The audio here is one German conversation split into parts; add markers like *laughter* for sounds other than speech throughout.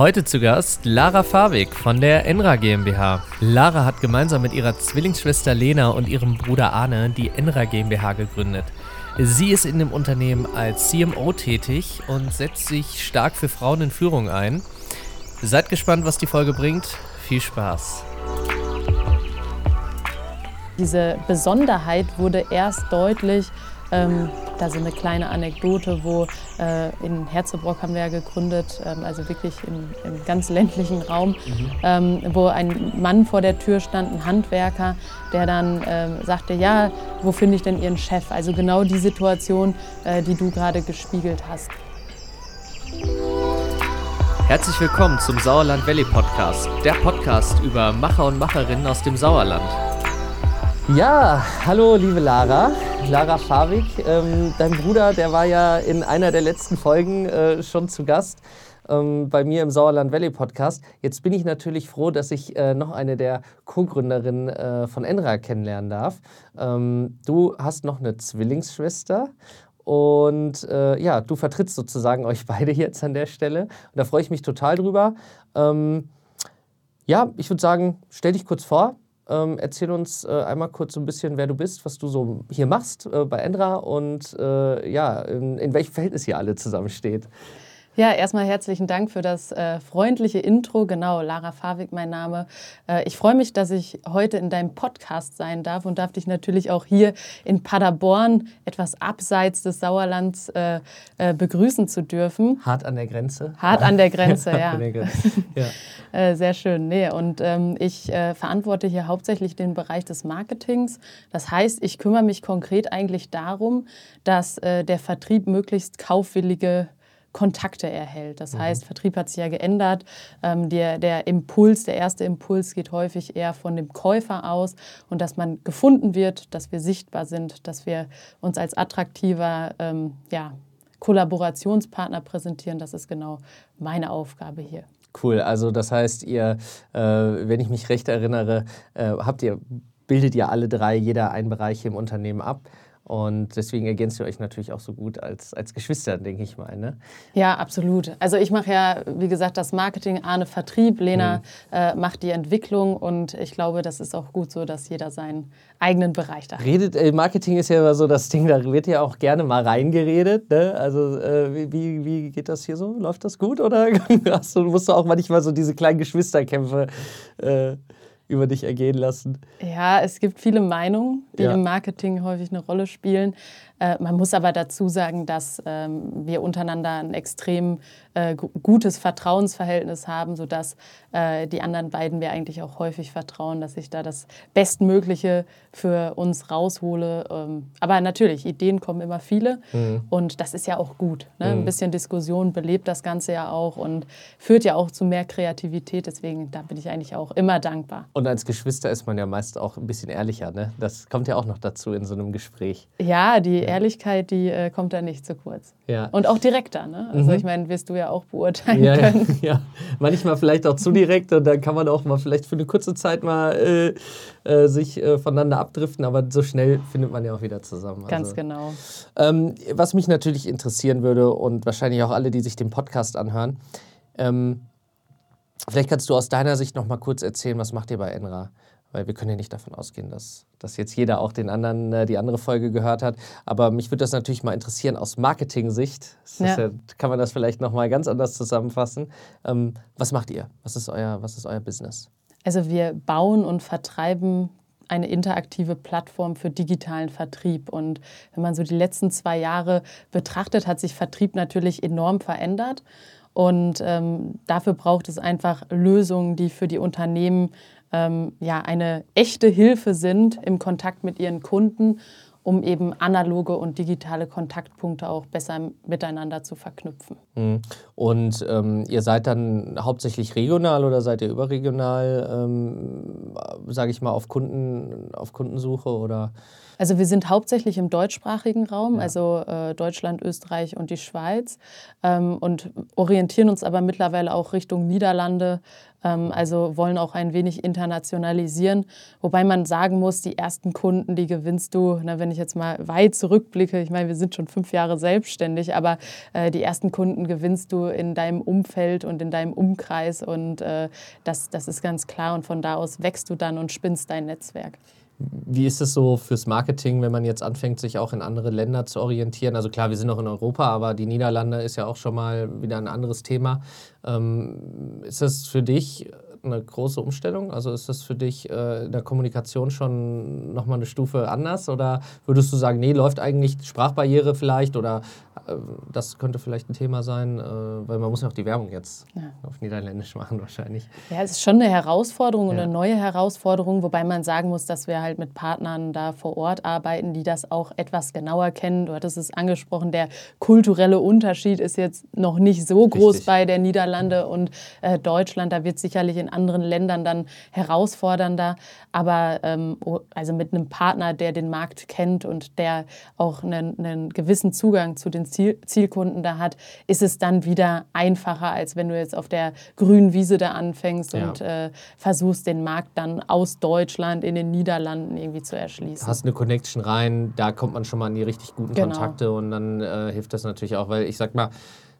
Heute zu Gast Lara Fabik von der Enra GmbH. Lara hat gemeinsam mit ihrer Zwillingsschwester Lena und ihrem Bruder Arne die Enra GmbH gegründet. Sie ist in dem Unternehmen als CMO tätig und setzt sich stark für Frauen in Führung ein. Seid gespannt, was die Folge bringt. Viel Spaß. Diese Besonderheit wurde erst deutlich, ähm, da so eine kleine Anekdote, wo äh, in Herzebrock haben wir ja gegründet, ähm, also wirklich im, im, ganz ländlichen Raum, mhm. ähm, wo ein Mann vor der Tür stand, ein Handwerker, der dann äh, sagte, ja, wo finde ich denn Ihren Chef? Also genau die Situation, äh, die du gerade gespiegelt hast. Herzlich willkommen zum Sauerland Valley Podcast, der Podcast über Macher und Macherinnen aus dem Sauerland. Ja, hallo liebe Lara, Lara Favik. Ähm, dein Bruder, der war ja in einer der letzten Folgen äh, schon zu Gast ähm, bei mir im Sauerland Valley Podcast. Jetzt bin ich natürlich froh, dass ich äh, noch eine der Co-Gründerinnen äh, von Enra kennenlernen darf. Ähm, du hast noch eine Zwillingsschwester und äh, ja, du vertrittst sozusagen euch beide jetzt an der Stelle. Und da freue ich mich total drüber. Ähm, ja, ich würde sagen, stell dich kurz vor. Ähm, erzähl uns äh, einmal kurz so ein bisschen, wer du bist, was du so hier machst äh, bei Endra und äh, ja, in, in welchem Verhältnis ihr alle zusammensteht. Ja, erstmal herzlichen Dank für das äh, freundliche Intro. Genau, Lara Favik mein Name. Äh, ich freue mich, dass ich heute in deinem Podcast sein darf und darf dich natürlich auch hier in Paderborn, etwas abseits des Sauerlands, äh, äh begrüßen zu dürfen. Hart an der Grenze. Hart an der Grenze, *laughs* ja. ja. *laughs* Äh, sehr schön. Nee, und ähm, ich äh, verantworte hier hauptsächlich den Bereich des Marketings. Das heißt, ich kümmere mich konkret eigentlich darum, dass der Vertrieb möglichst kaufwillige Kontakte erhält. Das mhm. heißt, Vertrieb hat sich ja geändert. Ähm, der, der Impuls, der erste Impuls geht häufig eher von dem Käufer aus und dass man gefunden wird, dass wir sichtbar sind, dass wir uns als attraktiver ähm, ja, Kollaborationspartner präsentieren. Das ist genau meine Aufgabe hier. Cool, also das heißt, ihr, äh, wenn ich mich recht erinnere, äh, habt ihr, bildet ihr alle drei, jeder einen Bereich im Unternehmen ab. Und deswegen ergänzt ihr euch natürlich auch so gut als, als Geschwister, denke ich mal. Ne? Ja, absolut. Also ich mache ja, wie gesagt, das Marketing, Arne Vertrieb, Lena mhm. äh, macht die Entwicklung und ich glaube, das ist auch gut so, dass jeder seinen eigenen Bereich da hat. Redet, äh, Marketing ist ja immer so das Ding, da wird ja auch gerne mal reingeredet. Ne? Also äh, wie, wie geht das hier so? Läuft das gut oder *laughs* hast du, musst du auch manchmal so diese kleinen Geschwisterkämpfe äh, über dich ergehen lassen? Ja, es gibt viele Meinungen, die ja. im Marketing häufig eine Rolle spielen. Äh, man muss aber dazu sagen, dass ähm, wir untereinander ein extrem äh, gutes Vertrauensverhältnis haben, sodass äh, die anderen beiden mir eigentlich auch häufig vertrauen, dass ich da das Bestmögliche für uns raushole. Ähm, aber natürlich, Ideen kommen immer viele mhm. und das ist ja auch gut. Ne? Mhm. Ein bisschen Diskussion belebt das Ganze ja auch und führt ja auch zu mehr Kreativität. Deswegen, da bin ich eigentlich auch immer dankbar. Und als Geschwister ist man ja meist auch ein bisschen ehrlicher. Ne? Das kommt ja auch noch dazu in so einem Gespräch. Ja, die Ehrlichkeit, die äh, kommt da nicht zu kurz. Ja. Und auch direkter. Ne? Also mhm. ich meine, wirst du ja auch beurteilen ja, können. *laughs* Ja, manchmal vielleicht auch zu direkt und dann kann man auch mal vielleicht für eine kurze Zeit mal äh, äh, sich äh, voneinander abdriften, aber so schnell findet man ja auch wieder zusammen. Ganz also, genau. Ähm, was mich natürlich interessieren würde und wahrscheinlich auch alle, die sich den Podcast anhören, ähm, vielleicht kannst du aus deiner Sicht noch mal kurz erzählen, was macht ihr bei Enra? Weil wir können ja nicht davon ausgehen, dass, dass jetzt jeder auch den anderen, äh, die andere Folge gehört hat. Aber mich würde das natürlich mal interessieren aus Marketing-Sicht. Ja. Ja, kann man das vielleicht noch mal ganz anders zusammenfassen. Ähm, was macht ihr? Was ist, euer, was ist euer Business? Also wir bauen und vertreiben eine interaktive Plattform für digitalen Vertrieb. Und wenn man so die letzten zwei Jahre betrachtet, hat sich Vertrieb natürlich enorm verändert. Und ähm, dafür braucht es einfach Lösungen, die für die Unternehmen ähm, ja, eine echte Hilfe sind im Kontakt mit ihren Kunden, um eben analoge und digitale Kontaktpunkte auch besser miteinander zu verknüpfen. Mhm. Und ähm, ihr seid dann hauptsächlich regional oder seid ihr überregional, ähm, sage ich mal, auf, Kunden, auf Kundensuche oder? Also wir sind hauptsächlich im deutschsprachigen Raum, ja. also äh, Deutschland, Österreich und die Schweiz ähm, und orientieren uns aber mittlerweile auch Richtung Niederlande, also wollen auch ein wenig internationalisieren. Wobei man sagen muss, die ersten Kunden, die gewinnst du, na, wenn ich jetzt mal weit zurückblicke, ich meine, wir sind schon fünf Jahre selbstständig, aber äh, die ersten Kunden gewinnst du in deinem Umfeld und in deinem Umkreis und äh, das, das ist ganz klar und von da aus wächst du dann und spinnst dein Netzwerk. Wie ist es so fürs Marketing, wenn man jetzt anfängt, sich auch in andere Länder zu orientieren? Also klar, wir sind noch in Europa, aber die Niederlande ist ja auch schon mal wieder ein anderes Thema. Ähm, ist das für dich eine große Umstellung? Also ist das für dich äh, in der Kommunikation schon nochmal eine Stufe anders? Oder würdest du sagen, nee, läuft eigentlich Sprachbarriere vielleicht oder äh, das könnte vielleicht ein Thema sein, äh, weil man muss ja auch die Werbung jetzt ja. auf Niederländisch machen wahrscheinlich. Ja, es ist schon eine Herausforderung und ja. eine neue Herausforderung, wobei man sagen muss, dass wir halt mit Partnern da vor Ort arbeiten, die das auch etwas genauer kennen. Du hattest es angesprochen, der kulturelle Unterschied ist jetzt noch nicht so groß Richtig. bei der Niederlande und äh, Deutschland. Da wird sicherlich in anderen Ländern dann herausfordernder. Aber ähm, also mit einem Partner, der den Markt kennt und der auch einen, einen gewissen Zugang zu den Ziel Zielkunden da hat, ist es dann wieder einfacher, als wenn du jetzt auf der grünen Wiese da anfängst ja. und äh, versuchst, den Markt dann aus Deutschland in den Niederlanden irgendwie zu erschließen. Hast eine Connection rein, da kommt man schon mal an die richtig guten genau. Kontakte und dann äh, hilft das natürlich auch, weil ich sag mal,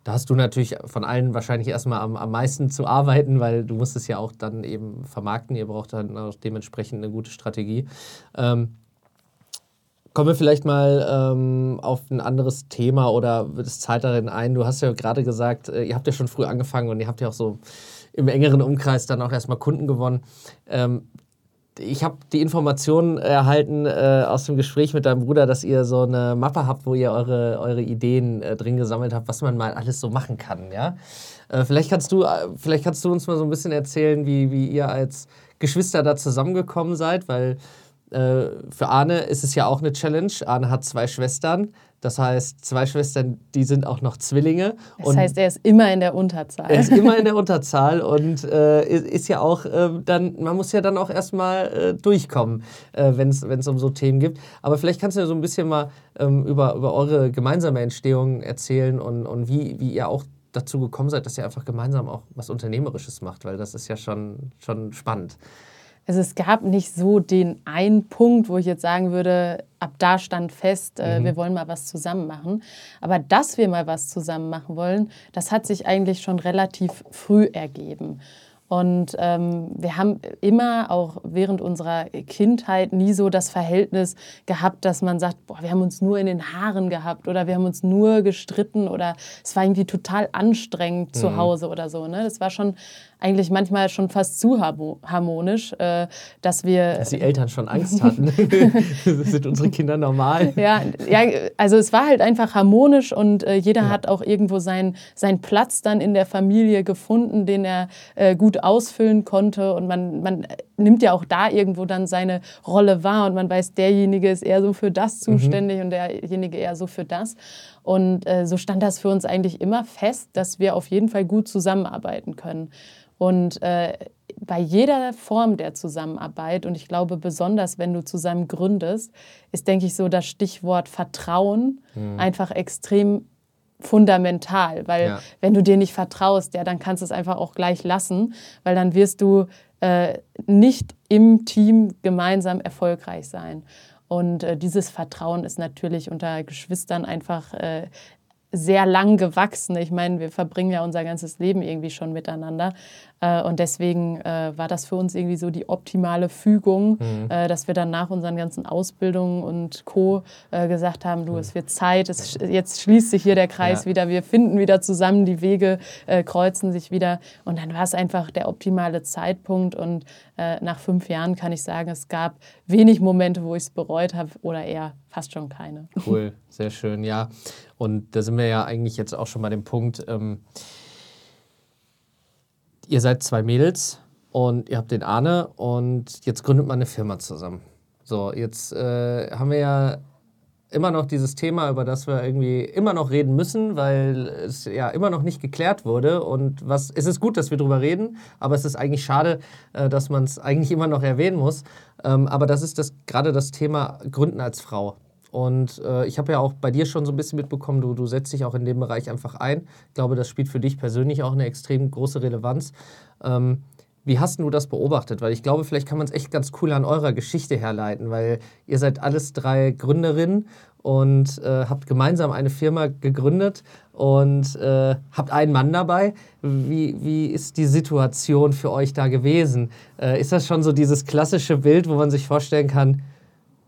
da hast du natürlich von allen wahrscheinlich erstmal am, am meisten zu arbeiten, weil du musst es ja auch dann eben vermarkten. Ihr braucht dann auch dementsprechend eine gute Strategie. Ähm, kommen wir vielleicht mal ähm, auf ein anderes Thema oder das zahlt darin ein. Du hast ja gerade gesagt, äh, ihr habt ja schon früh angefangen und ihr habt ja auch so im engeren Umkreis dann auch erstmal Kunden gewonnen. Ähm, ich habe die Information erhalten äh, aus dem Gespräch mit deinem Bruder, dass ihr so eine Mappe habt, wo ihr eure, eure Ideen äh, drin gesammelt habt, was man mal alles so machen kann. Ja? Äh, vielleicht, kannst du, äh, vielleicht kannst du uns mal so ein bisschen erzählen, wie, wie ihr als Geschwister da zusammengekommen seid, weil äh, für Arne ist es ja auch eine Challenge. Arne hat zwei Schwestern. Das heißt, zwei Schwestern, die sind auch noch Zwillinge. Das heißt, er ist immer in der Unterzahl. Er ist immer in *laughs* der Unterzahl und äh, ist ja auch äh, dann, man muss ja dann auch erstmal äh, durchkommen, äh, wenn es um so Themen gibt. Aber vielleicht kannst du ja so ein bisschen mal ähm, über, über eure gemeinsame Entstehung erzählen und, und wie, wie ihr auch dazu gekommen seid, dass ihr einfach gemeinsam auch was Unternehmerisches macht, weil das ist ja schon, schon spannend. Also es gab nicht so den einen Punkt, wo ich jetzt sagen würde, ab da stand fest, äh, mhm. wir wollen mal was zusammen machen. Aber dass wir mal was zusammen machen wollen, das hat sich eigentlich schon relativ früh ergeben. Und ähm, wir haben immer auch während unserer Kindheit nie so das Verhältnis gehabt, dass man sagt, boah, wir haben uns nur in den Haaren gehabt oder wir haben uns nur gestritten oder es war irgendwie total anstrengend mhm. zu Hause oder so. Ne? Das war schon eigentlich manchmal schon fast zu harmonisch, äh, dass wir. Dass die Eltern schon Angst hatten. *laughs* *laughs* sind unsere Kinder normal? Ja, ja, also es war halt einfach harmonisch und äh, jeder ja. hat auch irgendwo seinen, seinen Platz dann in der Familie gefunden, den er äh, gut ausfüllen konnte. Und man, man nimmt ja auch da irgendwo dann seine Rolle wahr und man weiß, derjenige ist eher so für das mhm. zuständig mhm. und derjenige eher so für das. Und äh, so stand das für uns eigentlich immer fest, dass wir auf jeden Fall gut zusammenarbeiten können. Und äh, bei jeder Form der Zusammenarbeit, und ich glaube besonders, wenn du zusammen gründest, ist, denke ich, so das Stichwort Vertrauen mhm. einfach extrem fundamental. Weil ja. wenn du dir nicht vertraust, ja, dann kannst du es einfach auch gleich lassen, weil dann wirst du äh, nicht im Team gemeinsam erfolgreich sein. Und äh, dieses Vertrauen ist natürlich unter Geschwistern einfach äh, sehr lang gewachsen. Ich meine, wir verbringen ja unser ganzes Leben irgendwie schon miteinander. Äh, und deswegen äh, war das für uns irgendwie so die optimale Fügung, mhm. Äh, dass wir dann nach unseren ganzen Ausbildungen und Co. gesagt haben, du, es wird Zeit, es, jetzt schließt sich hier der Kreis ja. wieder, wir finden wieder zusammen, die Wege kreuzen sich wieder. Und dann war es einfach der optimale Zeitpunkt. Und nach fünf Jahren kann ich sagen, es gab wenig Momente, wo ich es bereut habe oder eher fast schon keine. Cool, *laughs* sehr schön, ja. Und da sind wir ja eigentlich jetzt auch schon bei dem Punkt, ähm, ihr seid zwei Mädels und ihr habt den Arne und jetzt gründet man eine Firma zusammen. So, jetzt äh, haben wir ja immer noch dieses Thema, über das wir irgendwie immer noch reden müssen, weil es ja immer noch nicht geklärt wurde. Und was, es ist gut, dass wir darüber reden, aber es ist eigentlich schade, äh, dass man es eigentlich immer noch erwähnen muss. Ähm, aber das ist das, gerade das Thema Gründen als Frau. Und äh, ich habe ja auch bei dir schon so ein bisschen mitbekommen, du, du setzt dich auch in dem Bereich einfach ein. Ich glaube, das spielt für dich persönlich auch eine extrem große Relevanz. Ähm, Wie hast du das beobachtet? Weil ich glaube, vielleicht kann man es echt ganz cool an eurer Geschichte herleiten, weil ihr seid alles drei Gründerinnen und äh, habt gemeinsam eine Firma gegründet und äh, habt einen Mann dabei. Wie, wie ist die Situation für euch da gewesen? Äh, ist das schon so dieses klassische Bild, wo man sich vorstellen kann,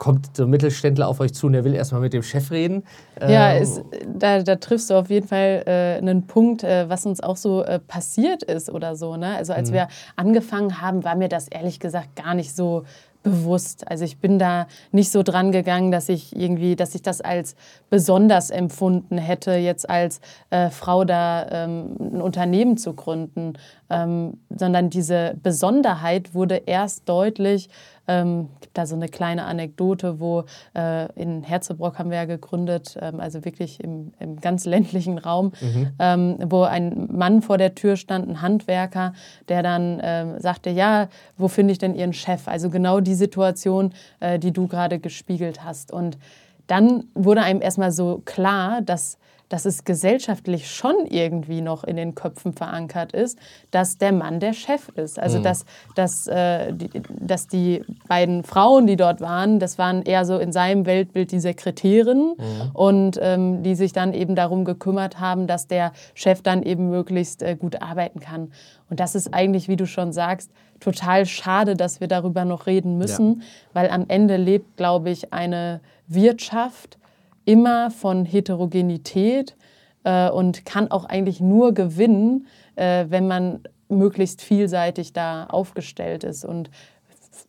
kommt der Mittelständler auf euch zu und der will erstmal mit dem Chef reden. Ja, ähm, ist, da, da triffst du auf jeden Fall äh, einen Punkt, äh, was uns auch so äh, passiert ist oder so. Ne? Also als mhm. wir angefangen haben, war mir das ehrlich gesagt gar nicht so bewusst. Also ich bin da nicht so dran gegangen, dass ich irgendwie, dass ich das als besonders empfunden hätte, jetzt als äh, Frau da ähm, ein Unternehmen zu gründen, ähm, sondern diese Besonderheit wurde erst deutlich, ähm, gibt da so eine kleine Anekdote, wo äh, in Herzebrock haben wir ja gegründet, ähm, also wirklich im, im, ganz ländlichen Raum, mhm. ähm, wo ein Mann vor der Tür stand, ein Handwerker, der dann äh, sagte, ja, wo finde ich denn Ihren Chef? Also genau die Situation, äh, die du gerade gespiegelt hast. Und dann wurde einem erstmal so klar, dass dass es gesellschaftlich schon irgendwie noch in den Köpfen verankert ist, dass der Mann der Chef ist. Also mhm. dass, dass, äh, die, dass die beiden Frauen, die dort waren, das waren eher so in seinem Weltbild die Sekretärinnen mhm. und ähm, die sich dann eben darum gekümmert haben, dass der Chef dann eben möglichst äh, gut arbeiten kann. Und das ist eigentlich, wie du schon sagst, total schade, dass wir darüber noch reden müssen, ja. weil am Ende lebt, glaube ich, eine Wirtschaft, immer von Heterogenität äh, und kann auch eigentlich nur gewinnen, äh, wenn man möglichst vielseitig da aufgestellt ist. Und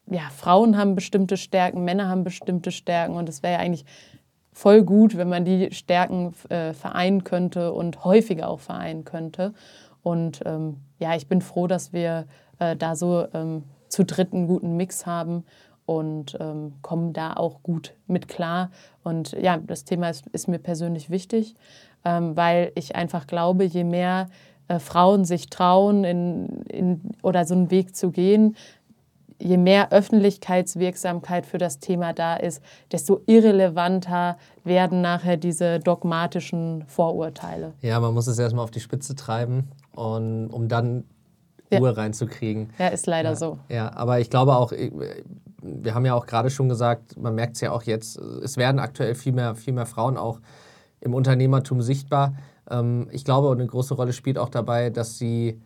ja, Frauen haben bestimmte Stärken, Männer haben bestimmte Stärken und es wäre ja eigentlich voll gut, wenn man die Stärken äh, vereinen könnte und häufiger auch vereinen könnte. Und ähm, ja, ich bin froh, dass wir äh, da so ähm, zu dritt einen guten Mix haben und ähm, kommen da auch gut mit klar. Und ja, das Thema ist, ist mir persönlich wichtig, ähm, weil ich einfach glaube, je mehr äh, Frauen sich trauen, in, in, oder so einen Weg zu gehen, je mehr Öffentlichkeitswirksamkeit für das Thema da ist, desto irrelevanter werden nachher diese dogmatischen Vorurteile. Ja, man muss es erstmal auf die Spitze treiben, und, um dann Ruhe ja. reinzukriegen. Ja, ist leider ja, so. Ja, aber ich glaube auch, wir haben ja auch gerade schon gesagt, man merkt es ja auch jetzt, es werden aktuell viel mehr, viel mehr Frauen auch im Unternehmertum sichtbar. Ähm, ich glaube, eine große Rolle spielt auch dabei, dass sie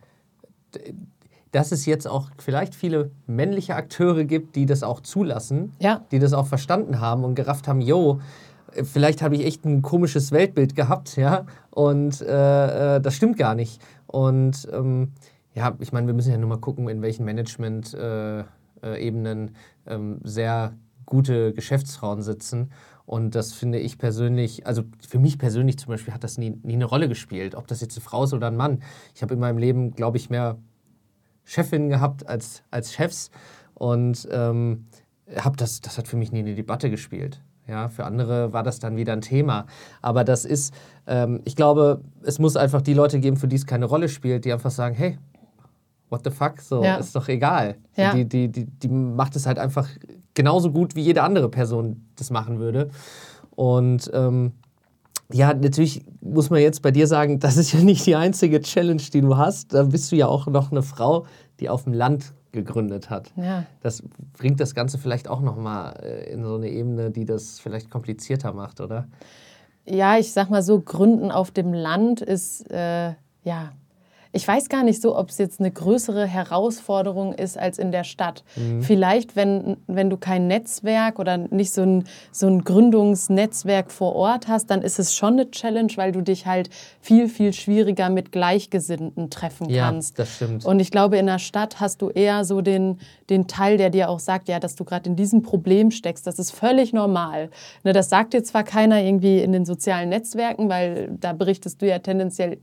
dass es jetzt auch vielleicht viele männliche Akteure gibt, die das auch zulassen, ja. die das auch verstanden haben und gerafft haben, yo, vielleicht habe ich echt ein komisches Weltbild gehabt, ja, und äh, äh das stimmt gar nicht. Und ähm, ja, ich meine, wir müssen ja nur mal gucken, in welchen Management-Ebenen äh, ähm, sehr gute Geschäftsfrauen sitzen. Und das finde ich persönlich, also für mich persönlich zum Beispiel hat das nie, nie eine Rolle gespielt, ob das jetzt eine Frau ist oder ein Mann. Ich habe in meinem Leben, glaube ich, mehr Chefinnen gehabt als, als Chefs und ähm, hab das, das hat für mich nie eine Debatte gespielt. Ja, für andere war das dann wieder ein Thema. Aber das ist, ähm, ich glaube, es muss einfach die Leute geben, für die es keine Rolle spielt, die einfach sagen, hey, what the fuck, so, ja. ist doch egal. Ja. Die, die, die, die macht es halt einfach genauso gut, wie jede andere Person das machen würde. Und ähm, ja, natürlich muss man jetzt bei dir sagen, *laughs* das ist ja nicht die einzige Challenge, die du hast. Da bist du ja auch noch eine Frau, die auf dem Land gegründet hat. Ja. Das bringt das Ganze vielleicht auch noch mal äh, in so eine Ebene, die das vielleicht komplizierter macht, oder? Ja, ich sag mal so, Gründen auf dem Land ist äh, ja ich weiß gar nicht so, ob es jetzt eine größere Herausforderung ist als in der Stadt. Mhm. Vielleicht, wenn, wenn du kein Netzwerk oder nicht so ein, so ein Gründungsnetzwerk vor Ort hast, dann ist es schon eine Challenge, weil du dich halt viel, viel schwieriger mit Gleichgesinnten treffen kannst. Ja, das stimmt. Und ich glaube, in der Stadt hast du eher so den, den Teil, der dir auch sagt, ja, dass du gerade in diesem Problem steckst. Das ist völlig normal. Ne, das sagt dir zwar keiner irgendwie in den sozialen Netzwerken, weil da berichtest du ja tendenziell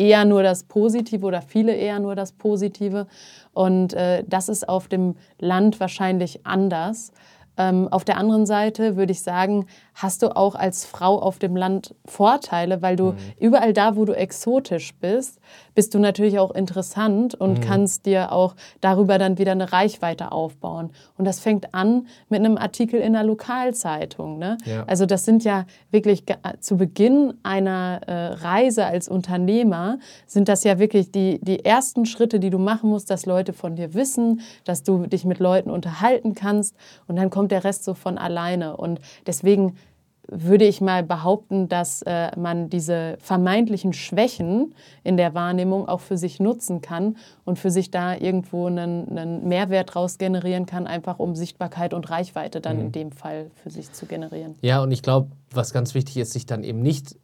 eher nur das Positive oder viele eher nur das Positive. Und äh, das ist auf dem Land wahrscheinlich anders. Ähm, auf der anderen Seite würde ich sagen, hast du auch als Frau auf dem Land Vorteile, weil du mhm. überall da, wo du exotisch bist, bist du natürlich auch interessant und mhm. kannst dir auch darüber dann wieder eine Reichweite aufbauen. Und das fängt an mit einem Artikel in der Lokalzeitung. Ne? Ja. Also das sind ja wirklich zu Beginn einer äh, Reise als Unternehmer, sind das ja wirklich die, die ersten Schritte, die du machen musst, dass Leute von dir wissen, dass du dich mit Leuten unterhalten kannst und dann kommt der Rest so von alleine. Und deswegen würde ich mal behaupten, dass äh, man diese vermeintlichen Schwächen in der Wahrnehmung auch für sich nutzen kann und für sich da irgendwo einen, einen Mehrwert raus generieren kann, einfach um Sichtbarkeit und Reichweite dann mhm. in dem Fall für sich zu generieren. Ja, und ich glaube, was ganz wichtig ist, sich dann eben nicht,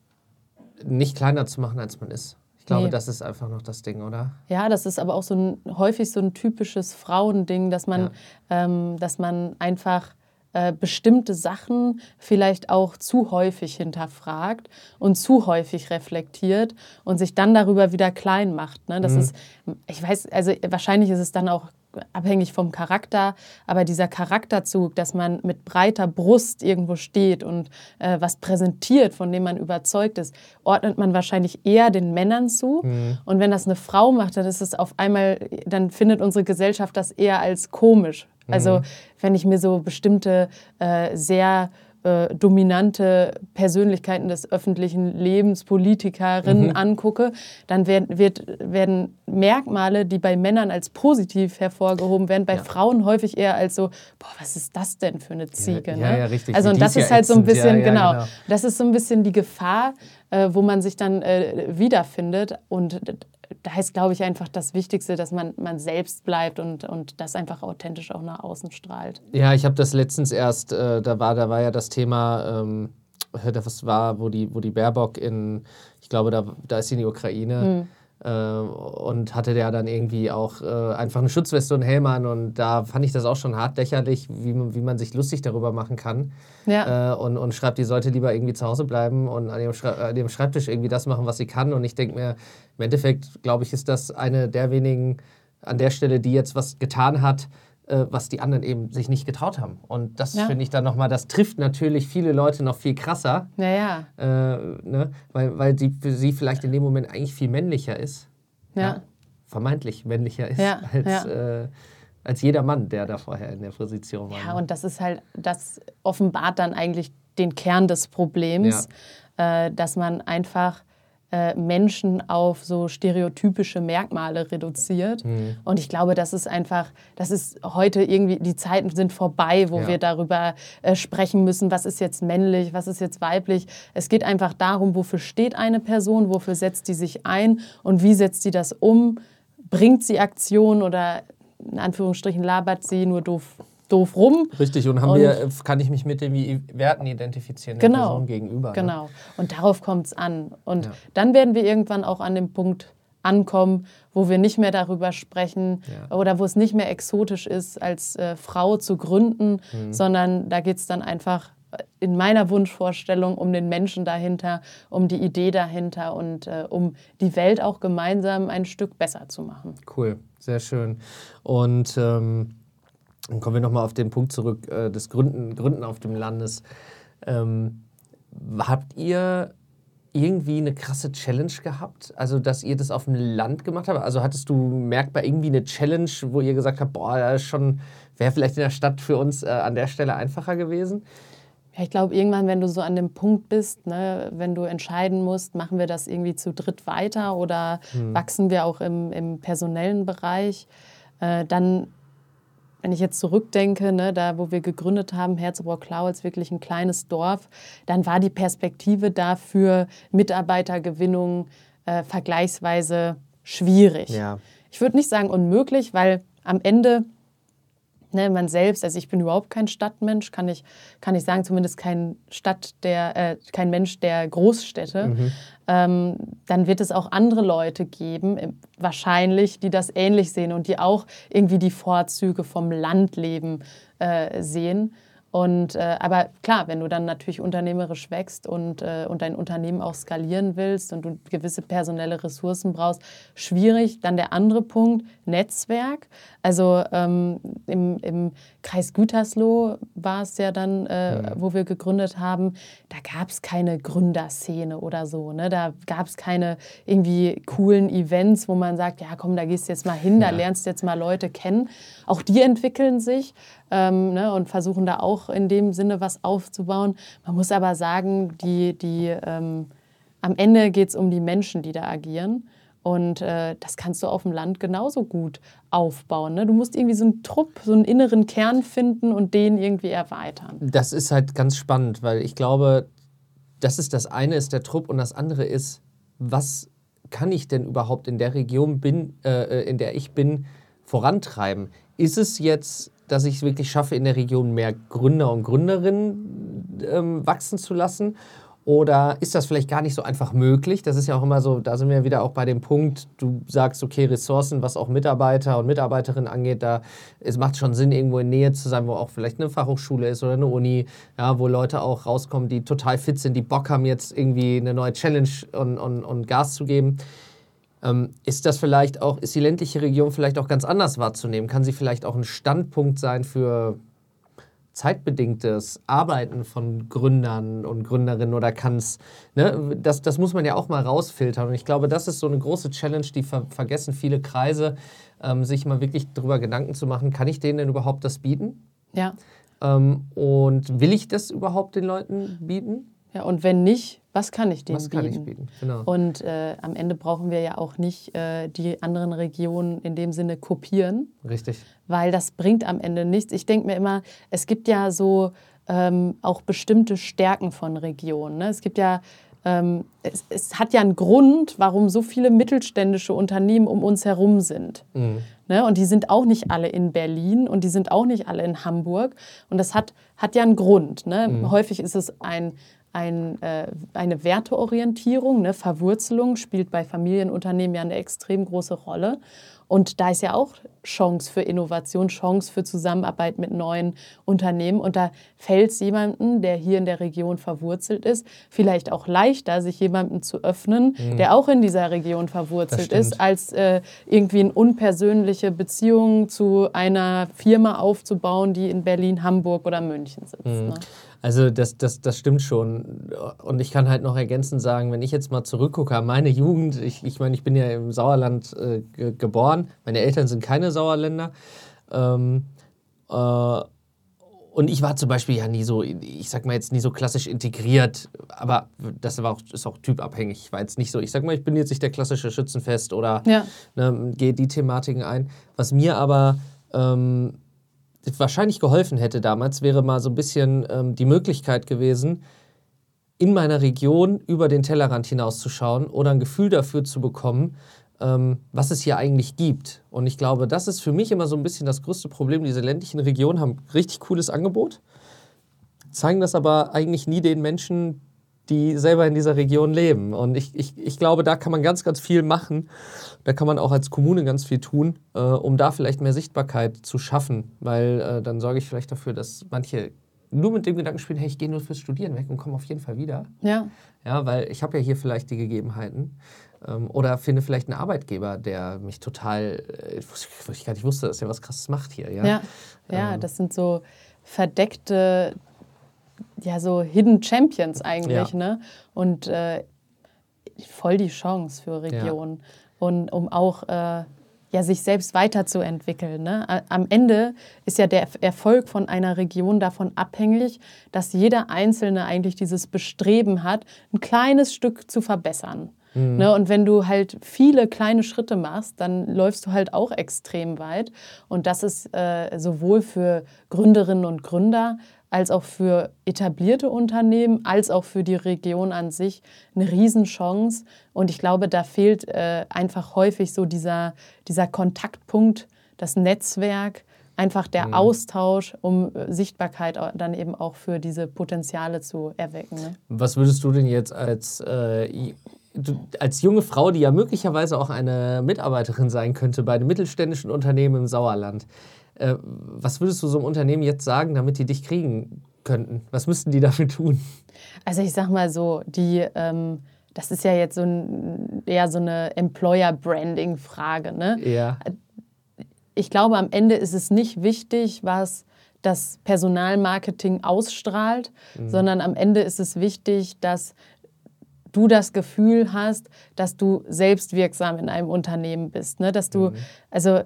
nicht kleiner zu machen, als man ist. Ich glaube, nee. das ist einfach noch das Ding, oder? Ja, das ist aber auch so ein, häufig so ein typisches Frauending, dass man, ja. ähm, dass man einfach äh, bestimmte Sachen vielleicht auch zu häufig hinterfragt und zu häufig reflektiert und sich dann darüber wieder klein macht. Ne? Das mhm. ist, ich weiß, also wahrscheinlich ist es dann auch abhängig vom Charakter, aber dieser Charakterzug, dass man mit breiter Brust irgendwo steht und äh, was präsentiert, von dem man überzeugt ist, ordnet man wahrscheinlich eher den Männern zu. Mhm. Und wenn das eine Frau macht, dann ist es auf einmal, dann findet unsere Gesellschaft das eher als komisch. Also mhm. wenn ich mir so bestimmte äh, sehr äh, dominante Persönlichkeiten des öffentlichen Lebens, Politikerinnen mhm. angucke, dann werd, wird, werden Merkmale, die bei Männern als positiv hervorgehoben werden, bei ja. Frauen häufig eher als so, boah, was ist das denn für eine Ziege? Ja, ne? ja, richtig. Also und das ist halt so ein bisschen, genau, genau, das ist so ein bisschen die Gefahr, äh, wo man sich dann äh, wiederfindet und da ist, glaube ich, einfach das Wichtigste, dass man, man selbst bleibt und, und das einfach authentisch auch nach außen strahlt. Ja, ich habe das letztens erst, äh, da, war, da war ja das Thema, ähm, das war, wo die, wo die Baerbock in, ich glaube, da, da ist sie in die Ukraine. Hm äh, und hatte der dann irgendwie auch äh, einfach eine Schutzweste und Helm an. Und da fand ich das auch schon hart lächerlich, wie, wie man sich lustig darüber machen kann. Ja. Äh, und, und schreibt, die sollte lieber irgendwie zu Hause bleiben und an ihrem, an ihrem Schreibtisch irgendwie das machen, was sie kann. Und ich denke mir, im Endeffekt, glaube ich, ist das eine der wenigen an der Stelle, die jetzt was getan hat, äh, was die anderen eben sich nicht getraut haben. Und das ja. finde ich dann nochmal, das trifft natürlich viele Leute noch viel krasser. Ja, ja. Äh, ne? Weil, weil die für sie vielleicht in dem Moment eigentlich viel männlicher ist. Ja. ja vermeintlich männlicher ist ja, als, äh, als jeder Mann, der da vorher in der Position war. Ja, ne? und das ist halt, das offenbart dann eigentlich den Kern des Problems, äh, dass man einfach äh, Menschen auf so stereotypische Merkmale reduziert. Mhm. Und ich glaube, das ist einfach, das ist heute irgendwie, die Zeiten sind vorbei, wo ja. wir darüber äh, sprechen müssen, was ist jetzt männlich, was ist jetzt weiblich. Es geht einfach darum, wofür steht eine Person, wofür setzt die sich ein und wie setzt sie das um. Bringt sie Aktion oder in Anführungsstrichen labert sie nur doof doof rum. Richtig, und, haben und wir, kann ich mich mit den Werten identifizieren, genau, der Person gegenüber. Ne? Genau, ne? und darauf kommt es an. Und ja. dann werden wir irgendwann auch an dem Punkt ankommen, wo wir nicht mehr darüber sprechen ja. oder wo es nicht mehr exotisch ist, als äh, Frau zu gründen, mhm. sondern da geht es dann einfach in meiner Wunschvorstellung um den Menschen dahinter, um die Idee dahinter und äh, um die Welt auch gemeinsam ein Stück besser zu machen. Cool, sehr schön. Und ähm dann kommen wir nochmal auf den Punkt zurück äh, des Gründen, Gründen auf dem Landes. Ähm, habt ihr irgendwie eine krasse Challenge gehabt? Also, dass ihr das auf dem Land gemacht habt? Also, hattest du merkbar irgendwie eine Challenge, wo ihr gesagt habt, boah, das schon, wäre vielleicht in der Stadt für uns äh, an der Stelle einfacher gewesen? Ja, ich glaube, irgendwann, wenn du so an dem Punkt bist, ne, wenn du entscheiden musst, machen wir das irgendwie zu dritt weiter oder hm. wachsen wir auch im, im personellen Bereich, äh, dann wenn ich jetzt zurückdenke, ne, da wo wir gegründet haben, Herzebrock-Klau als wirklich ein kleines Dorf, dann war die Perspektive dafür Mitarbeitergewinnung äh, vergleichsweise schwierig. Ja. Ich würde nicht sagen unmöglich, weil am Ende ne, man selbst, also ich bin überhaupt kein Stadtmensch, kann ich, kann ich sagen, zumindest kein Stadt der, äh, kein Mensch der Großstädte, mhm. Ähm, dann wird es auch andere Leute geben, äh, wahrscheinlich, die das ähnlich sehen und die auch irgendwie die Vorzüge vom Landleben äh, sehen. Und, äh, aber klar, wenn du dann natürlich unternehmerisch wächst und, äh, und dein Unternehmen auch skalieren willst und du gewisse personelle Ressourcen brauchst, schwierig. Dann der andere Punkt, Netzwerk. Also ähm, im, im Kreis Gütersloh war es ja dann, äh, mhm. wo wir gegründet haben, da gab es keine Gründerszene oder so. Ne? Da gab es keine irgendwie coolen Events, wo man sagt, ja komm, da gehst du jetzt mal hin, da lernst du jetzt mal Leute kennen. Auch die entwickeln sich ähm, ne, und versuchen da auch in dem Sinne was aufzubauen. Man muss aber sagen, die, die, ähm, am Ende geht es um die Menschen, die da agieren. Und äh, das kannst du auf dem Land genauso gut aufbauen. Ne? Du musst irgendwie so einen Trupp, so einen inneren Kern finden und den irgendwie erweitern. Das ist halt ganz spannend, weil ich glaube, das ist das eine ist der Trupp und das andere ist, was kann ich denn überhaupt in der Region bin, äh, in der ich bin, vorantreiben? Ist es jetzt dass ich es wirklich schaffe, in der Region mehr Gründer und Gründerinnen ähm, wachsen zu lassen? Oder ist das vielleicht gar nicht so einfach möglich? Das ist ja auch immer so, da sind wir wieder auch bei dem Punkt, du sagst, okay, Ressourcen, was auch Mitarbeiter und Mitarbeiterinnen angeht, da es macht schon Sinn, irgendwo in Nähe zu sein, wo auch vielleicht eine Fachhochschule ist oder eine Uni, ja, wo Leute auch rauskommen, die total fit sind, die Bock haben, jetzt irgendwie eine neue Challenge und, und, und Gas zu geben. Ähm, ist das vielleicht auch, ist die ländliche Region vielleicht auch ganz anders wahrzunehmen? Kann sie vielleicht auch ein Standpunkt sein für zeitbedingtes Arbeiten von Gründern und Gründerinnen oder kann es, ne, das, das muss man ja auch mal rausfiltern. Und ich glaube, das ist so eine große Challenge, die ver vergessen viele Kreise, ähm, sich mal wirklich darüber Gedanken zu machen, kann ich denen denn überhaupt das bieten? Ja. Ähm, und will ich das überhaupt den Leuten bieten? Ja, und wenn nicht, was kann ich denen was bieten? Kann ich bieten? Genau. Und äh, am Ende brauchen wir ja auch nicht äh, die anderen Regionen in dem Sinne kopieren. Richtig. Weil das bringt am Ende nichts. Ich denke mir immer, es gibt ja so ähm, auch bestimmte Stärken von Regionen. Ne? Es gibt ja ähm, es, es, hat ja einen Grund, warum so viele mittelständische Unternehmen um uns herum sind. Mhm. Ne? Und die sind auch nicht alle in Berlin und die sind auch nicht alle in Hamburg. Und das hat, hat ja einen Grund. Ne? Mhm. Häufig ist es ein ein, äh, eine Werteorientierung, eine Verwurzelung spielt bei Familienunternehmen ja eine extrem große Rolle. Und da ist ja auch Chance für Innovation, Chance für Zusammenarbeit mit neuen Unternehmen. Und da fällt es jemandem, der hier in der Region verwurzelt ist, vielleicht auch leichter, sich jemandem zu öffnen, mhm. der auch in dieser Region verwurzelt ist, als äh, irgendwie eine unpersönliche Beziehung zu einer Firma aufzubauen, die in Berlin, Hamburg oder München sitzt. Mhm. Ne? Also das, das, das stimmt schon. Und ich kann halt noch ergänzend sagen, wenn ich jetzt mal zurückgucke an meine Jugend, ich, ich meine, ich bin ja im Sauerland äh, geboren, meine Eltern sind keine Sauerländer. Ähm, äh, und ich war zum Beispiel ja nie so, ich sag mal jetzt nie so klassisch integriert, aber das war auch, ist auch typabhängig. Ich war jetzt nicht so, ich sag mal, ich bin jetzt nicht der klassische Schützenfest oder ja. ne, gehe die Thematiken ein. Was mir aber ähm, wahrscheinlich geholfen hätte damals, wäre mal so ein bisschen ähm, die Möglichkeit gewesen, in meiner Region über den Tellerrand hinauszuschauen oder ein Gefühl dafür zu bekommen, ähm, was es hier eigentlich gibt. Und ich glaube, das ist für mich immer so ein bisschen das größte Problem. Diese ländlichen Regionen haben richtig cooles Angebot, zeigen das aber eigentlich nie den Menschen, die selber in dieser Region leben. Und ich, ich, ich glaube, da kann man ganz, ganz viel machen. Da kann man auch als Kommune ganz viel tun, äh, um da vielleicht mehr Sichtbarkeit zu schaffen. Weil äh, dann sorge ich vielleicht dafür, dass manche nur mit dem Gedanken spielen, hey, ich gehe nur fürs Studieren weg und komme auf jeden Fall wieder. Ja. Ja, weil ich habe ja hier vielleicht die Gegebenheiten. Ähm, oder finde vielleicht einen Arbeitgeber, der mich total, äh, ich gar nicht wusste, dass er was krasses macht hier. Ja, ja, ja ähm, das sind so verdeckte ja so Hidden Champions eigentlich, ja. ne? Und äh, voll die Chance für Regionen. Ja. Und um auch äh, ja, sich selbst weiterzuentwickeln. Ne? Am Ende ist ja der Erfolg von einer Region davon abhängig, dass jeder Einzelne eigentlich dieses Bestreben hat, ein kleines Stück zu verbessern. Mhm. Ne? Und wenn du halt viele kleine Schritte machst, dann läufst du halt auch extrem weit. Und das ist äh, sowohl für Gründerinnen und Gründer als auch für etablierte Unternehmen, als auch für die Region an sich eine Riesenchance. Und ich glaube, da fehlt äh, einfach häufig so dieser, dieser Kontaktpunkt, das Netzwerk, einfach der mhm. Austausch, um äh, Sichtbarkeit dann eben auch für diese Potenziale zu erwecken. Ne? Was würdest du denn jetzt als äh, du, als junge Frau, die ja möglicherweise auch eine Mitarbeiterin sein könnte bei einem mittelständischen Unternehmen im Sauerland, äh, was würdest du so einem Unternehmen jetzt sagen, damit die dich kriegen könnten? Was müssten die dafür tun? Also ich sag mal so, die, ähm, das ist ja jetzt so ein, eher so eine Employer-Branding-Frage. Ne? Ja. Ich glaube, am Ende ist es nicht wichtig, was das Personalmarketing ausstrahlt, mhm. sondern am Ende ist es wichtig, dass du das Gefühl hast, dass du selbstwirksam in einem Unternehmen bist. Ne? Dass du, mhm. also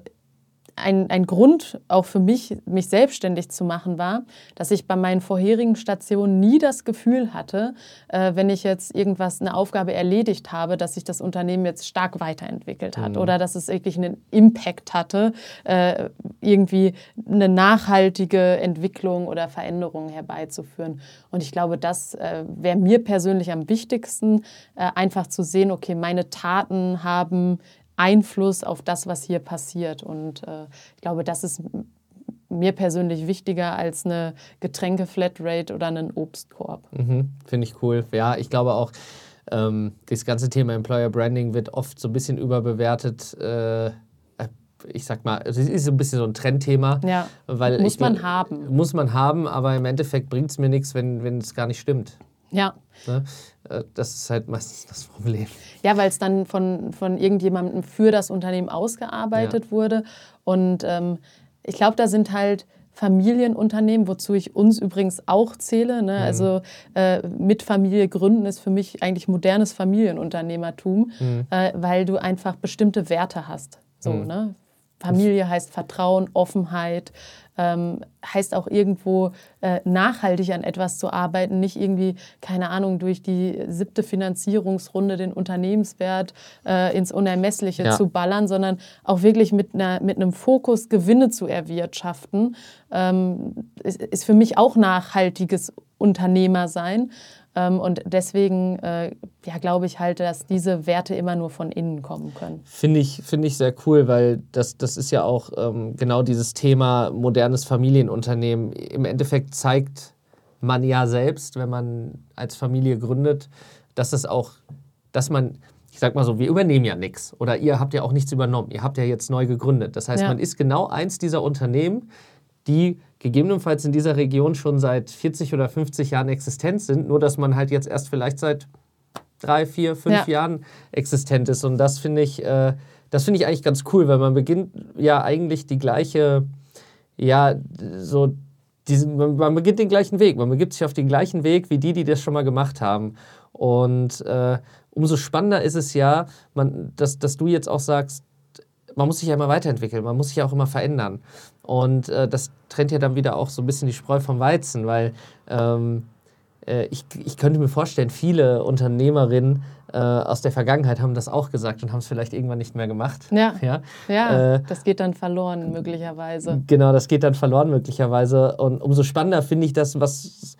ein, ein Grund auch für mich, mich selbstständig zu machen, war, dass ich bei meinen vorherigen Stationen nie das Gefühl hatte, äh, wenn ich jetzt irgendwas, eine Aufgabe erledigt habe, dass sich das Unternehmen jetzt stark weiterentwickelt hat mhm. oder dass es wirklich einen Impact hatte, äh, irgendwie eine nachhaltige Entwicklung oder Veränderung herbeizuführen. Und ich glaube, das äh, wäre mir persönlich am wichtigsten, äh, einfach zu sehen, okay, meine Taten haben Einfluss auf das, was hier passiert. Und äh, ich glaube, das ist mir persönlich wichtiger als eine Getränke-Flatrate oder einen Obstkorb. Mhm, Finde ich cool. Ja, ich glaube auch, ähm, das ganze Thema Employer Branding wird oft so ein bisschen überbewertet. Äh, ich sag mal, es ist so ein bisschen so ein Trendthema. Ja. Weil muss man haben. Muss man haben, aber im Endeffekt bringt es mir nichts, wenn, wenn es gar nicht stimmt. Ja. Ne? Äh, das ist halt meistens das Problem. Ja, weil es dann von, von irgendjemandem für das Unternehmen ausgearbeitet ja. wurde. Und ähm, ich glaube, da sind halt Familienunternehmen, wozu ich uns übrigens auch zähle. Ne? Mhm. Also äh, mit Familie gründen ist für mich eigentlich modernes Familienunternehmertum, mhm. äh, weil du einfach bestimmte Werte hast. So, mhm. ne? Familie heißt Vertrauen, Offenheit, ähm, heißt auch irgendwo äh, nachhaltig an etwas zu arbeiten, nicht irgendwie, keine Ahnung, durch die siebte Finanzierungsrunde den Unternehmenswert äh, ins Unermessliche ja. zu ballern, sondern auch wirklich mit, einer, mit einem Fokus Gewinne zu erwirtschaften, ähm, ist, ist für mich auch nachhaltiges Unternehmersein. Ähm, und deswegen äh, ja, glaube ich halt, dass diese Werte immer nur von innen kommen können. Finde ich, find ich sehr cool, weil das, das ist ja auch ähm, genau dieses Thema modernes Familienunternehmen. Im Endeffekt zeigt man ja selbst, wenn man als Familie gründet, dass es auch, dass man, ich sag mal so, wir übernehmen ja nichts oder ihr habt ja auch nichts übernommen. Ihr habt ja jetzt neu gegründet. Das heißt, ja. man ist genau eins dieser Unternehmen, die gegebenenfalls in dieser Region schon seit 40 oder 50 Jahren existent sind, nur dass man halt jetzt erst vielleicht seit drei, vier, fünf ja. Jahren existent ist. Und das finde ich, äh, das finde ich eigentlich ganz cool, weil man beginnt ja eigentlich die gleiche, ja, so diesen, man beginnt den gleichen Weg. Man begibt sich auf den gleichen Weg wie die, die das schon mal gemacht haben. Und äh, umso spannender ist es ja, man, dass, dass du jetzt auch sagst, man muss sich ja immer weiterentwickeln, man muss sich ja auch immer verändern. Und äh, das trennt ja dann wieder auch so ein bisschen die Spreu vom Weizen, weil ähm, äh, ich, ich könnte mir vorstellen, viele Unternehmerinnen äh, aus der Vergangenheit haben das auch gesagt und haben es vielleicht irgendwann nicht mehr gemacht. Ja, ja, ja äh, das geht dann verloren möglicherweise. Genau, das geht dann verloren möglicherweise. Und umso spannender finde ich das, was,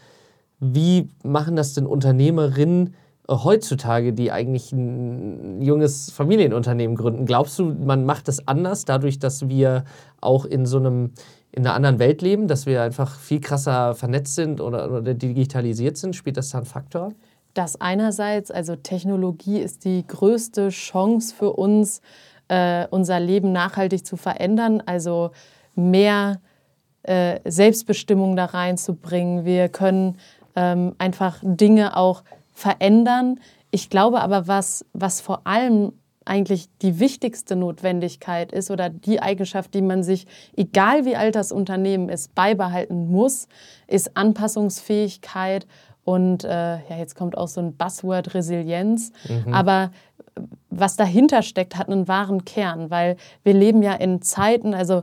wie machen das denn Unternehmerinnen, heutzutage, die eigentlich ein junges Familienunternehmen gründen. Glaubst du, man macht das anders, dadurch, dass wir auch in so einem in einer anderen Welt leben, dass wir einfach viel krasser vernetzt sind oder, oder digitalisiert sind? Spielt das da einen Faktor? Das einerseits, also Technologie ist die größte Chance für uns, äh, unser Leben nachhaltig zu verändern, also mehr äh, Selbstbestimmung da reinzubringen. Wir können ähm, einfach Dinge auch verändern. Ich glaube aber, was, was vor allem eigentlich die wichtigste Notwendigkeit ist oder die Eigenschaft, die man sich, egal wie alt das Unternehmen ist, beibehalten muss, ist Anpassungsfähigkeit und äh, ja, jetzt kommt auch so ein Buzzword Resilienz. Mhm. Aber was dahinter steckt, hat einen wahren Kern, weil wir leben ja in Zeiten, also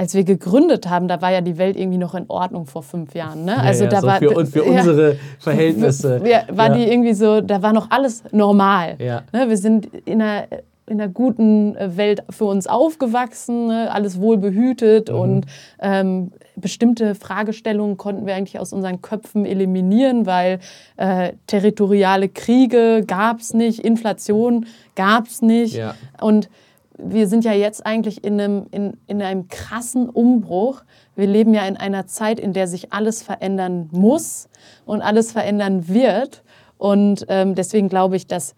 als wir gegründet haben, da war ja die Welt irgendwie noch in Ordnung vor fünf Jahren. Ne? Also ja, ja, da so war für, für *laughs* unsere Verhältnisse. *laughs* Ja, war die irgendwie so, da war noch alles normal. Ne? Wir sind in einer in einer guten Welt für uns aufgewachsen, ne? alles wohl behütet mhm. und ähm, bestimmte Fragestellungen konnten wir eigentlich aus unseren Köpfen eliminieren, weil äh, territoriale Kriege gab es nicht, Inflation gab es nicht und wir sind ja jetzt eigentlich in einem, in, in einem krassen Umbruch. Wir leben ja in einer Zeit, in der sich alles verändern muss und alles verändern wird. Und ähm, deswegen glaube ich, dass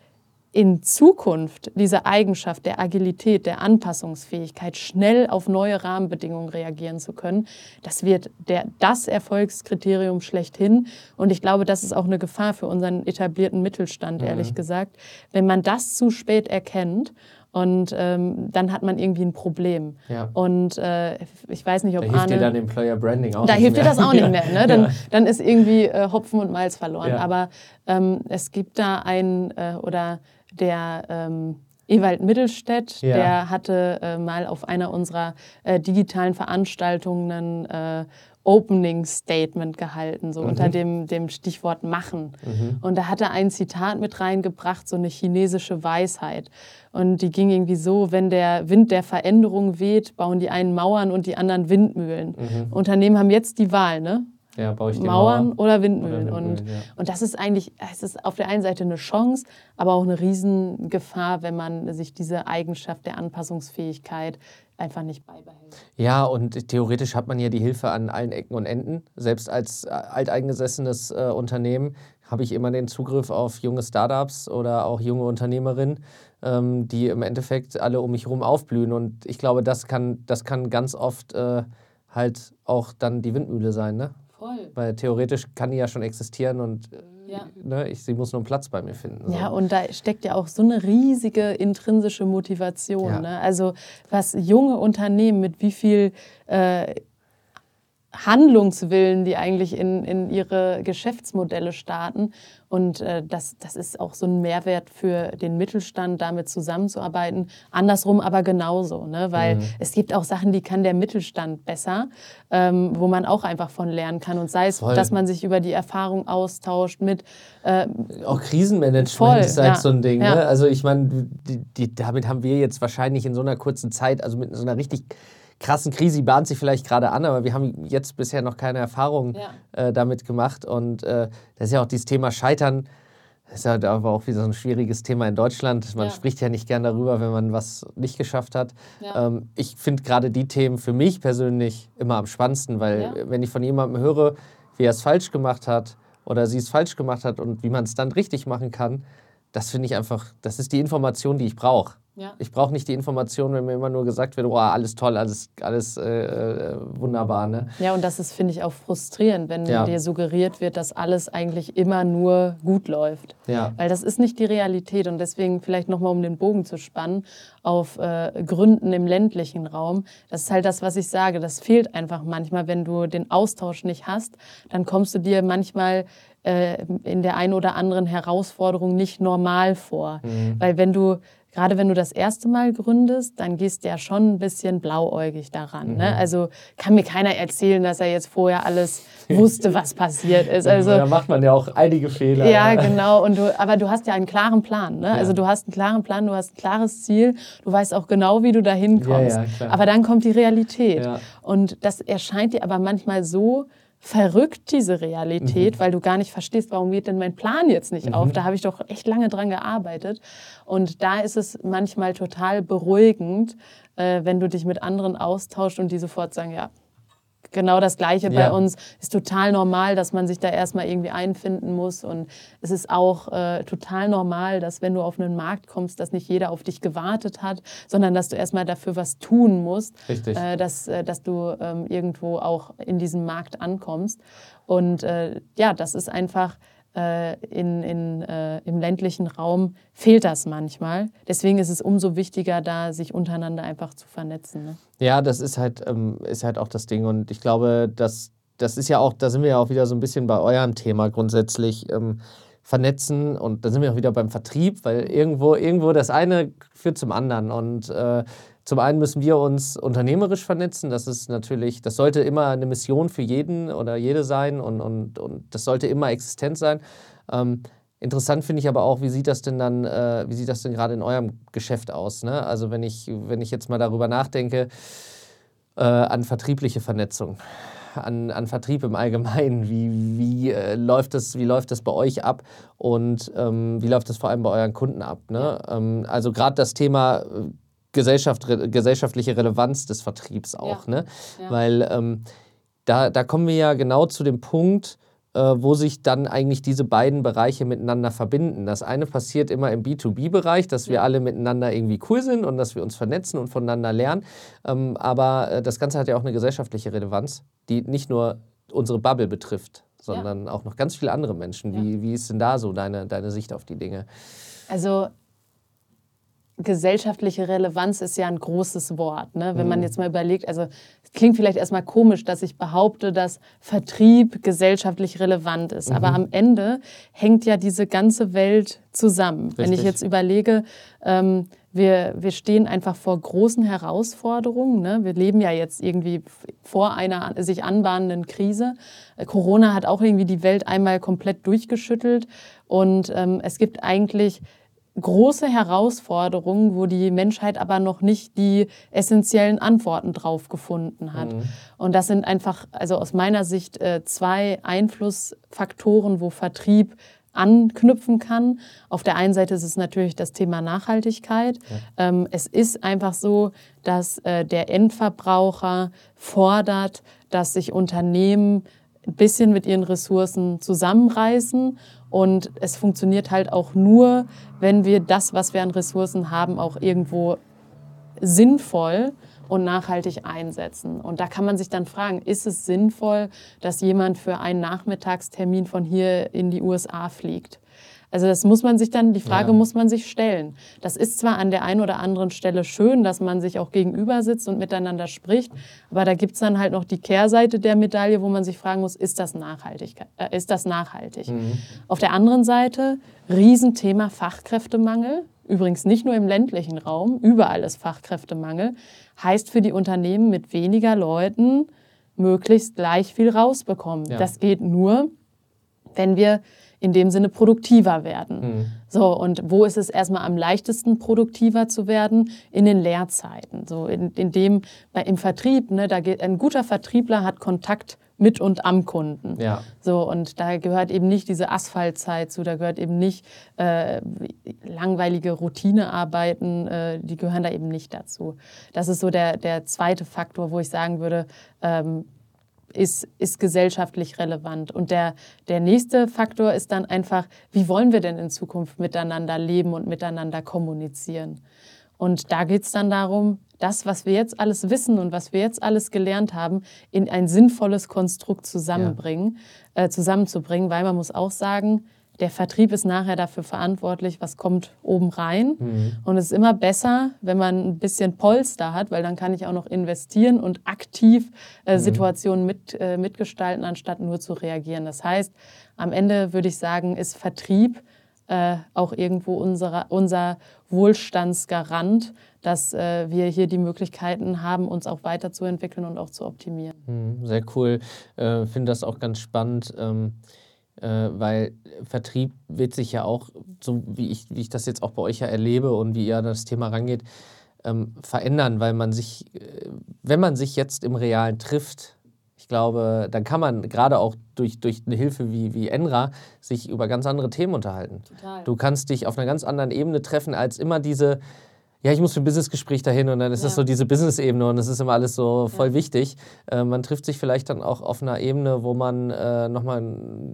in Zukunft diese Eigenschaft der Agilität, der Anpassungsfähigkeit, schnell auf neue Rahmenbedingungen reagieren zu können, das wird der, das Erfolgskriterium schlechthin. Und ich glaube, das ist auch eine Gefahr für unseren etablierten Mittelstand, mhm. ehrlich gesagt. Wenn man das zu spät erkennt und ähm, dann hat man irgendwie ein Problem. Ja. Und äh, ich weiß nicht, ob da hilft Arne, dir dann Employer Branding auch Da hilft mehr. dir das auch nicht mehr. *laughs* Ne? Dann, ja. dann ist irgendwie äh, Hopfen und Malz verloren. Ja. Aber ähm, es gibt da einen, äh, oder der ähm, Ewald Mittelstädt, der hatte äh, mal auf einer unserer äh, digitalen Veranstaltungen ein äh, Opening Statement gehalten, so mhm. unter dem, dem Stichwort Machen. Mhm. Und da hat er ein Zitat mit reingebracht, so eine chinesische Weisheit. Und die ging irgendwie so, wenn der Wind der Veränderung weht, bauen die einen Mauern und die anderen Windmühlen. Mhm. Unternehmen haben jetzt die Wahl, ne? Ja, baue ich die Mauern Mauer oder Windmühlen. Oder Windmühlen und, ja. und das ist eigentlich, es ist auf der einen Seite eine Chance, aber auch eine Riesengefahr, wenn man sich diese Eigenschaft der Anpassungsfähigkeit einfach nicht beibehält. Ja, und theoretisch hat man ja die Hilfe an allen Ecken und Enden. Selbst als äh, alteingesessenes äh, Unternehmen habe ich immer den Zugriff auf junge Startups oder auch junge Unternehmerinnen, ähm, die im Endeffekt alle um mich herum aufblühen. Und ich glaube, das kann, das kann ganz oft äh, halt auch dann die Windmühle sein. Ne? Voll. Weil theoretisch kann die ja schon existieren und äh, ja. ne, ich, sie muss nur einen Platz bei mir finden. So. Ja, und da steckt ja auch so eine riesige intrinsische Motivation. Ja. Ne? Also was junge Unternehmen mit wie viel äh, Handlungswillen, die eigentlich in, in ihre Geschäftsmodelle starten. Und äh, das, das ist auch so ein Mehrwert für den Mittelstand, damit zusammenzuarbeiten. Andersrum aber genauso, ne? weil mhm. es gibt auch Sachen, die kann der Mittelstand besser, ähm, wo man auch einfach von lernen kann. Und sei es, voll. dass man sich über die Erfahrung austauscht mit... Äh, auch Krisenmanagement voll, ist halt ja, so ein Ding. Ja. Ne? Also ich meine, damit haben wir jetzt wahrscheinlich in so einer kurzen Zeit, also mit so einer richtig krassen Krise, bahnt sich vielleicht gerade an, aber wir haben jetzt bisher noch keine Erfahrung ja. äh, damit gemacht. Und äh, das ist ja auch dieses Thema Scheitern. Das ist ja aber auch wieder so ein schwieriges Thema in Deutschland. Man ja. spricht ja nicht gern darüber, wenn man was nicht geschafft hat. Ja. Ähm, ich finde gerade die Themen für mich persönlich immer am spannendsten, weil wenn ich von jemandem höre, wie er es falsch gemacht hat oder sie es falsch gemacht hat und wie man es dann richtig machen kann, das finde ich einfach, das ist die Information, die ich brauche. Ja. Ich brauche nicht die Information, wenn mir immer nur gesagt wird, oh, alles toll, alles, alles äh, äh, wunderbar. Ne? Ja, und das ist, finde ich, auch frustrierend, wenn ja. dir suggeriert wird, dass alles eigentlich immer nur gut läuft. Ja. Weil das ist nicht die Realität. Und deswegen vielleicht nochmal, um den Bogen zu spannen, auf äh, Gründen im ländlichen Raum. Das ist halt das, was ich sage. Das fehlt einfach manchmal, wenn du den Austausch nicht hast. Dann kommst du dir manchmal äh, in der einen oder anderen Herausforderung nicht normal vor. Mhm. Weil wenn du gerade wenn du das erste Mal gründest, dann gehst du ja schon ein bisschen blauäugig daran. Ne? Mhm. Ne? Also kann mir keiner erzählen, dass er jetzt vorher alles *laughs* wusste, was passiert ist. Also, da macht man ja auch einige Fehler. Ja, genau. Und du, aber du hast ja einen klaren Plan. Ne? Ja. Also du hast einen klaren Plan, du hast ein klares Ziel, du weißt auch genau, wie du da hinkommst. Ja, ja, aber dann kommt die Realität. Und das erscheint dir aber manchmal so verrückt, diese Realität, mhm. weil du gar nicht verstehst, warum geht denn mein Plan jetzt nicht mhm. auf? Da habe ich doch echt lange dran gearbeitet. Und da ist es manchmal total beruhigend, äh, wenn du dich mit anderen austauschst und die sofort sagen, ja, genau das Gleiche ja. bei uns. Ist total normal, dass man sich da erstmal irgendwie einfinden muss. Und es ist auch äh, total normal, dass wenn du auf einen Markt kommst, dass nicht jeder auf dich gewartet hat, sondern dass du erstmal dafür was tun musst, äh, dass, äh, dass du ähm, irgendwo auch in diesem Markt ankommst. Und äh, ja, das ist einfach in, in, äh, im ländlichen Raum fehlt das manchmal. Deswegen ist es umso wichtiger, da sich untereinander einfach zu vernetzen. Ne? Ja, das ist halt, ähm, ist halt auch das Ding. Und ich glaube, dass, das ist ja auch, da sind wir ja auch wieder so ein bisschen bei eurem Thema grundsätzlich. Ähm, vernetzen und da sind wir auch wieder beim Vertrieb, weil irgendwo, irgendwo das eine führt zum anderen. Und äh, zum einen müssen wir uns unternehmerisch vernetzen. Das ist natürlich, das sollte immer eine Mission für jeden oder jede sein und, und, und das sollte immer existent sein. Ähm, interessant finde ich aber auch, wie sieht das denn dann, äh, wie sieht das denn gerade in eurem Geschäft aus? Ne? Also wenn ich, wenn ich jetzt mal darüber nachdenke, äh, an vertriebliche Vernetzung. An, an Vertrieb im Allgemeinen. Wie, wie, äh, läuft das, wie läuft das bei euch ab und ähm, wie läuft das vor allem bei euren Kunden ab? Ne? Ähm, also gerade das Thema Gesellschaft, gesellschaftliche Relevanz des Vertriebs auch. Ja. Ne? Ja. Weil ähm, da, da kommen wir ja genau zu dem Punkt, äh, wo sich dann eigentlich diese beiden Bereiche miteinander verbinden. Das eine passiert immer im B2B-Bereich, dass wir alle miteinander irgendwie cool sind und dass wir uns vernetzen und voneinander lernen. Ähm, aber äh, das Ganze hat ja auch eine gesellschaftliche Relevanz, die nicht nur unsere Bubble betrifft, sondern ja. auch noch ganz viele andere Menschen. Ja. Wie, wie ist denn da so deine, deine Sicht auf die Dinge? Also gesellschaftliche Relevanz ist ja ein großes Wort. Ne? Wenn mhm. man jetzt mal überlegt, also es klingt vielleicht erstmal komisch, dass ich behaupte, dass Vertrieb gesellschaftlich relevant ist. Mhm. Aber am Ende hängt ja diese ganze Welt zusammen. Richtig. Wenn ich jetzt überlege, ähm, wir, wir stehen einfach vor großen Herausforderungen. Ne? Wir leben ja jetzt irgendwie vor einer sich anbahnenden Krise. Äh, Corona hat auch irgendwie die Welt einmal komplett durchgeschüttelt. Und ähm, es gibt eigentlich große Herausforderungen, wo die Menschheit aber noch nicht die essentiellen Antworten drauf gefunden hat. Mhm. Und das sind einfach, also aus meiner Sicht, äh, zwei Einflussfaktoren, wo Vertrieb anknüpfen kann. Auf der einen Seite ist es natürlich das Thema Nachhaltigkeit. Ja. Ähm, es ist einfach so, dass äh, der Endverbraucher fordert, dass sich Unternehmen ein bisschen mit ihren Ressourcen zusammenreißen. Und es funktioniert halt auch nur, wenn wir das, was wir an Ressourcen haben, auch irgendwo sinnvoll und nachhaltig einsetzen. Und da kann man sich dann fragen, ist es sinnvoll, dass jemand für einen Nachmittagstermin von hier in die USA fliegt? Also das muss man sich dann, die Frage ja. muss man sich stellen. Das ist zwar an der einen oder anderen Stelle schön, dass man sich auch gegenüber sitzt und miteinander spricht, aber da gibt es dann halt noch die Kehrseite der Medaille, wo man sich fragen muss, ist das nachhaltig? Äh, ist das nachhaltig? Mhm. Auf der anderen Seite, Riesenthema Fachkräftemangel. Übrigens nicht nur im ländlichen Raum, überall ist Fachkräftemangel. Heißt für die Unternehmen mit weniger Leuten möglichst gleich viel rausbekommen. Ja. Das geht nur, wenn wir in dem Sinne produktiver werden. Mhm. So, und wo ist es erstmal am leichtesten, produktiver zu werden? In den Lehrzeiten. So, in, in dem, bei, im Vertrieb, ne, da geht, ein guter Vertriebler hat Kontakt mit und am Kunden. Ja. So, und da gehört eben nicht diese Asphaltzeit zu, da gehört eben nicht äh, langweilige Routinearbeiten, äh, die gehören da eben nicht dazu. Das ist so der, der zweite Faktor, wo ich sagen würde, ähm, ist, ist gesellschaftlich relevant. Und der, der nächste Faktor ist dann einfach, wie wollen wir denn in Zukunft miteinander leben und miteinander kommunizieren? Und da geht es dann darum, das, was wir jetzt alles wissen und was wir jetzt alles gelernt haben, in ein sinnvolles Konstrukt zusammenbringen, ja. äh, zusammenzubringen, weil man muss auch sagen, der Vertrieb ist nachher dafür verantwortlich, was kommt oben rein. Mhm. Und es ist immer besser, wenn man ein bisschen Polster hat, weil dann kann ich auch noch investieren und aktiv äh, mhm. Situationen mit, äh, mitgestalten, anstatt nur zu reagieren. Das heißt, am Ende würde ich sagen, ist Vertrieb äh, auch irgendwo unsere, unser Wohlstandsgarant, dass äh, wir hier die Möglichkeiten haben, uns auch weiterzuentwickeln und auch zu optimieren. Mhm, sehr cool. Ich äh, finde das auch ganz spannend. Ähm äh, weil Vertrieb wird sich ja auch, so wie ich, wie ich das jetzt auch bei euch ja erlebe und wie ihr an das Thema rangeht, ähm, verändern, weil man sich, äh, wenn man sich jetzt im Realen trifft, ich glaube, dann kann man gerade auch durch, durch eine Hilfe wie, wie Enra sich über ganz andere Themen unterhalten. Total. Du kannst dich auf einer ganz anderen Ebene treffen als immer diese, ja, ich muss für ein Businessgespräch dahin und dann ist ja. das so diese Business-Ebene und das ist immer alles so voll ja. wichtig. Äh, man trifft sich vielleicht dann auch auf einer Ebene, wo man äh, nochmal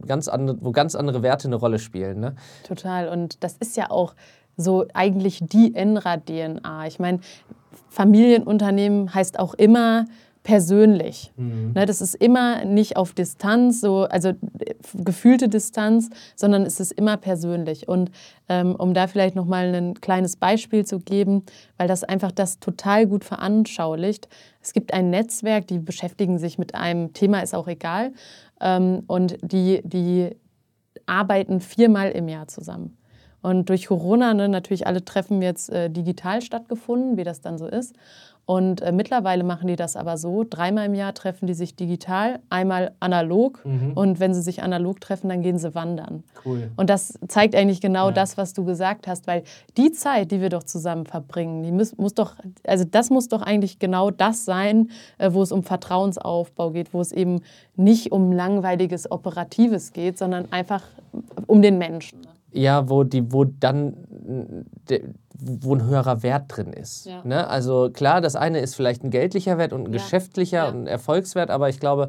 ganz andere, wo ganz andere Werte eine Rolle spielen. Ne? Total. Und das ist ja auch so eigentlich die Enra-DNA. Ich meine, Familienunternehmen heißt auch immer, persönlich. Mhm. Ne, das ist immer nicht auf Distanz, so, also gefühlte Distanz, sondern es ist immer persönlich. Und ähm, um da vielleicht nochmal ein kleines Beispiel zu geben, weil das einfach das total gut veranschaulicht. Es gibt ein Netzwerk, die beschäftigen sich mit einem Thema, ist auch egal. Ähm, und die, die arbeiten viermal im Jahr zusammen. Und durch Corona, ne, natürlich alle Treffen jetzt äh, digital stattgefunden, wie das dann so ist. Und äh, mittlerweile machen die das aber so, dreimal im Jahr treffen die sich digital, einmal analog. Mhm. Und wenn sie sich analog treffen, dann gehen sie wandern. Cool. Und das zeigt eigentlich genau ja. das, was du gesagt hast, weil die Zeit, die wir doch zusammen verbringen, die muss, muss doch, also das muss doch eigentlich genau das sein, äh, wo es um Vertrauensaufbau geht, wo es eben nicht um langweiliges Operatives geht, sondern einfach um den Menschen. Ja, wo, die, wo dann wo ein höherer Wert drin ist. Ja. Ne? Also klar, das eine ist vielleicht ein geldlicher Wert und ein ja. geschäftlicher ja. und ein Erfolgswert, aber ich glaube,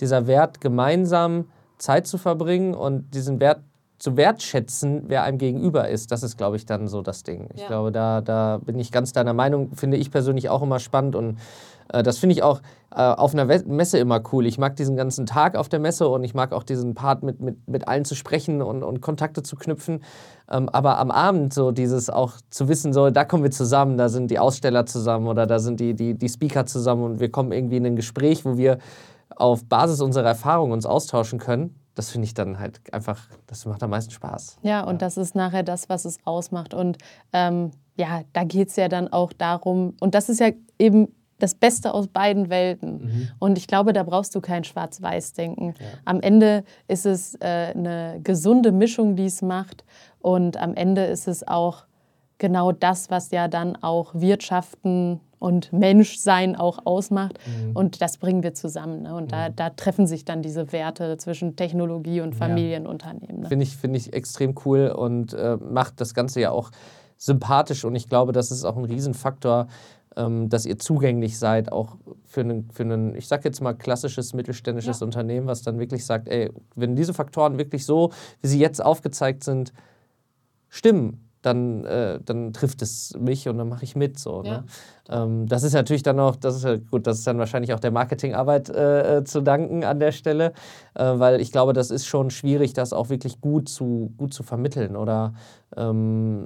dieser Wert gemeinsam Zeit zu verbringen und diesen Wert zu wertschätzen, wer einem gegenüber ist, das ist, glaube ich, dann so das Ding. Ich glaube, da, da bin ich ganz deiner Meinung, finde ich persönlich auch immer spannend und äh, das finde ich auch äh, auf einer Messe immer cool. Ich mag diesen ganzen Tag auf der Messe und ich mag auch diesen Part mit, mit, mit allen zu sprechen und, und Kontakte zu knüpfen. Ähm, aber am Abend so dieses auch zu wissen, so da kommen wir zusammen, da sind die Aussteller zusammen oder da sind die, die, die Speaker zusammen und wir kommen irgendwie in ein Gespräch, wo wir auf Basis unserer Erfahrungen uns austauschen können das finde ich dann halt einfach, das macht am meisten Spaß. Ja, und ja. das ist nachher das, was es ausmacht. Und ähm, ja, da geht es ja dann auch darum, und das ist ja eben das Beste aus beiden Welten. Mhm. Und ich glaube, da brauchst du kein Schwarz-Weiß-Denken. Ja. Am Ende ist es äh, eine gesunde Mischung, die es macht. Und am Ende ist es auch genau das, was ja dann auch Wirtschaften und Menschsein auch ausmacht. Mhm. Und das bringen wir zusammen. Ne? Und mhm. da, da, treffen sich dann diese Werte zwischen Technologie und Familienunternehmen. Ne? Finde ich, find ich extrem cool und äh, macht das Ganze ja auch sympathisch. Und ich glaube, das ist auch ein Riesenfaktor, dass ihr zugänglich seid, auch für einen, für einen ich sag jetzt mal, klassisches mittelständisches ja. Unternehmen, was dann wirklich sagt, ey, wenn diese Faktoren wirklich so, wie sie jetzt aufgezeigt sind, stimmen, dann, äh, dann trifft es mich und dann mache ich mit. So, ja. ne? ähm, das ist natürlich dann auch, das ist ja gut, das ist dann wahrscheinlich auch der Marketingarbeit äh, äh, zu danken an der Stelle, äh, weil ich glaube, das ist schon schwierig, das auch wirklich gut zu, gut zu vermitteln. Oder ähm,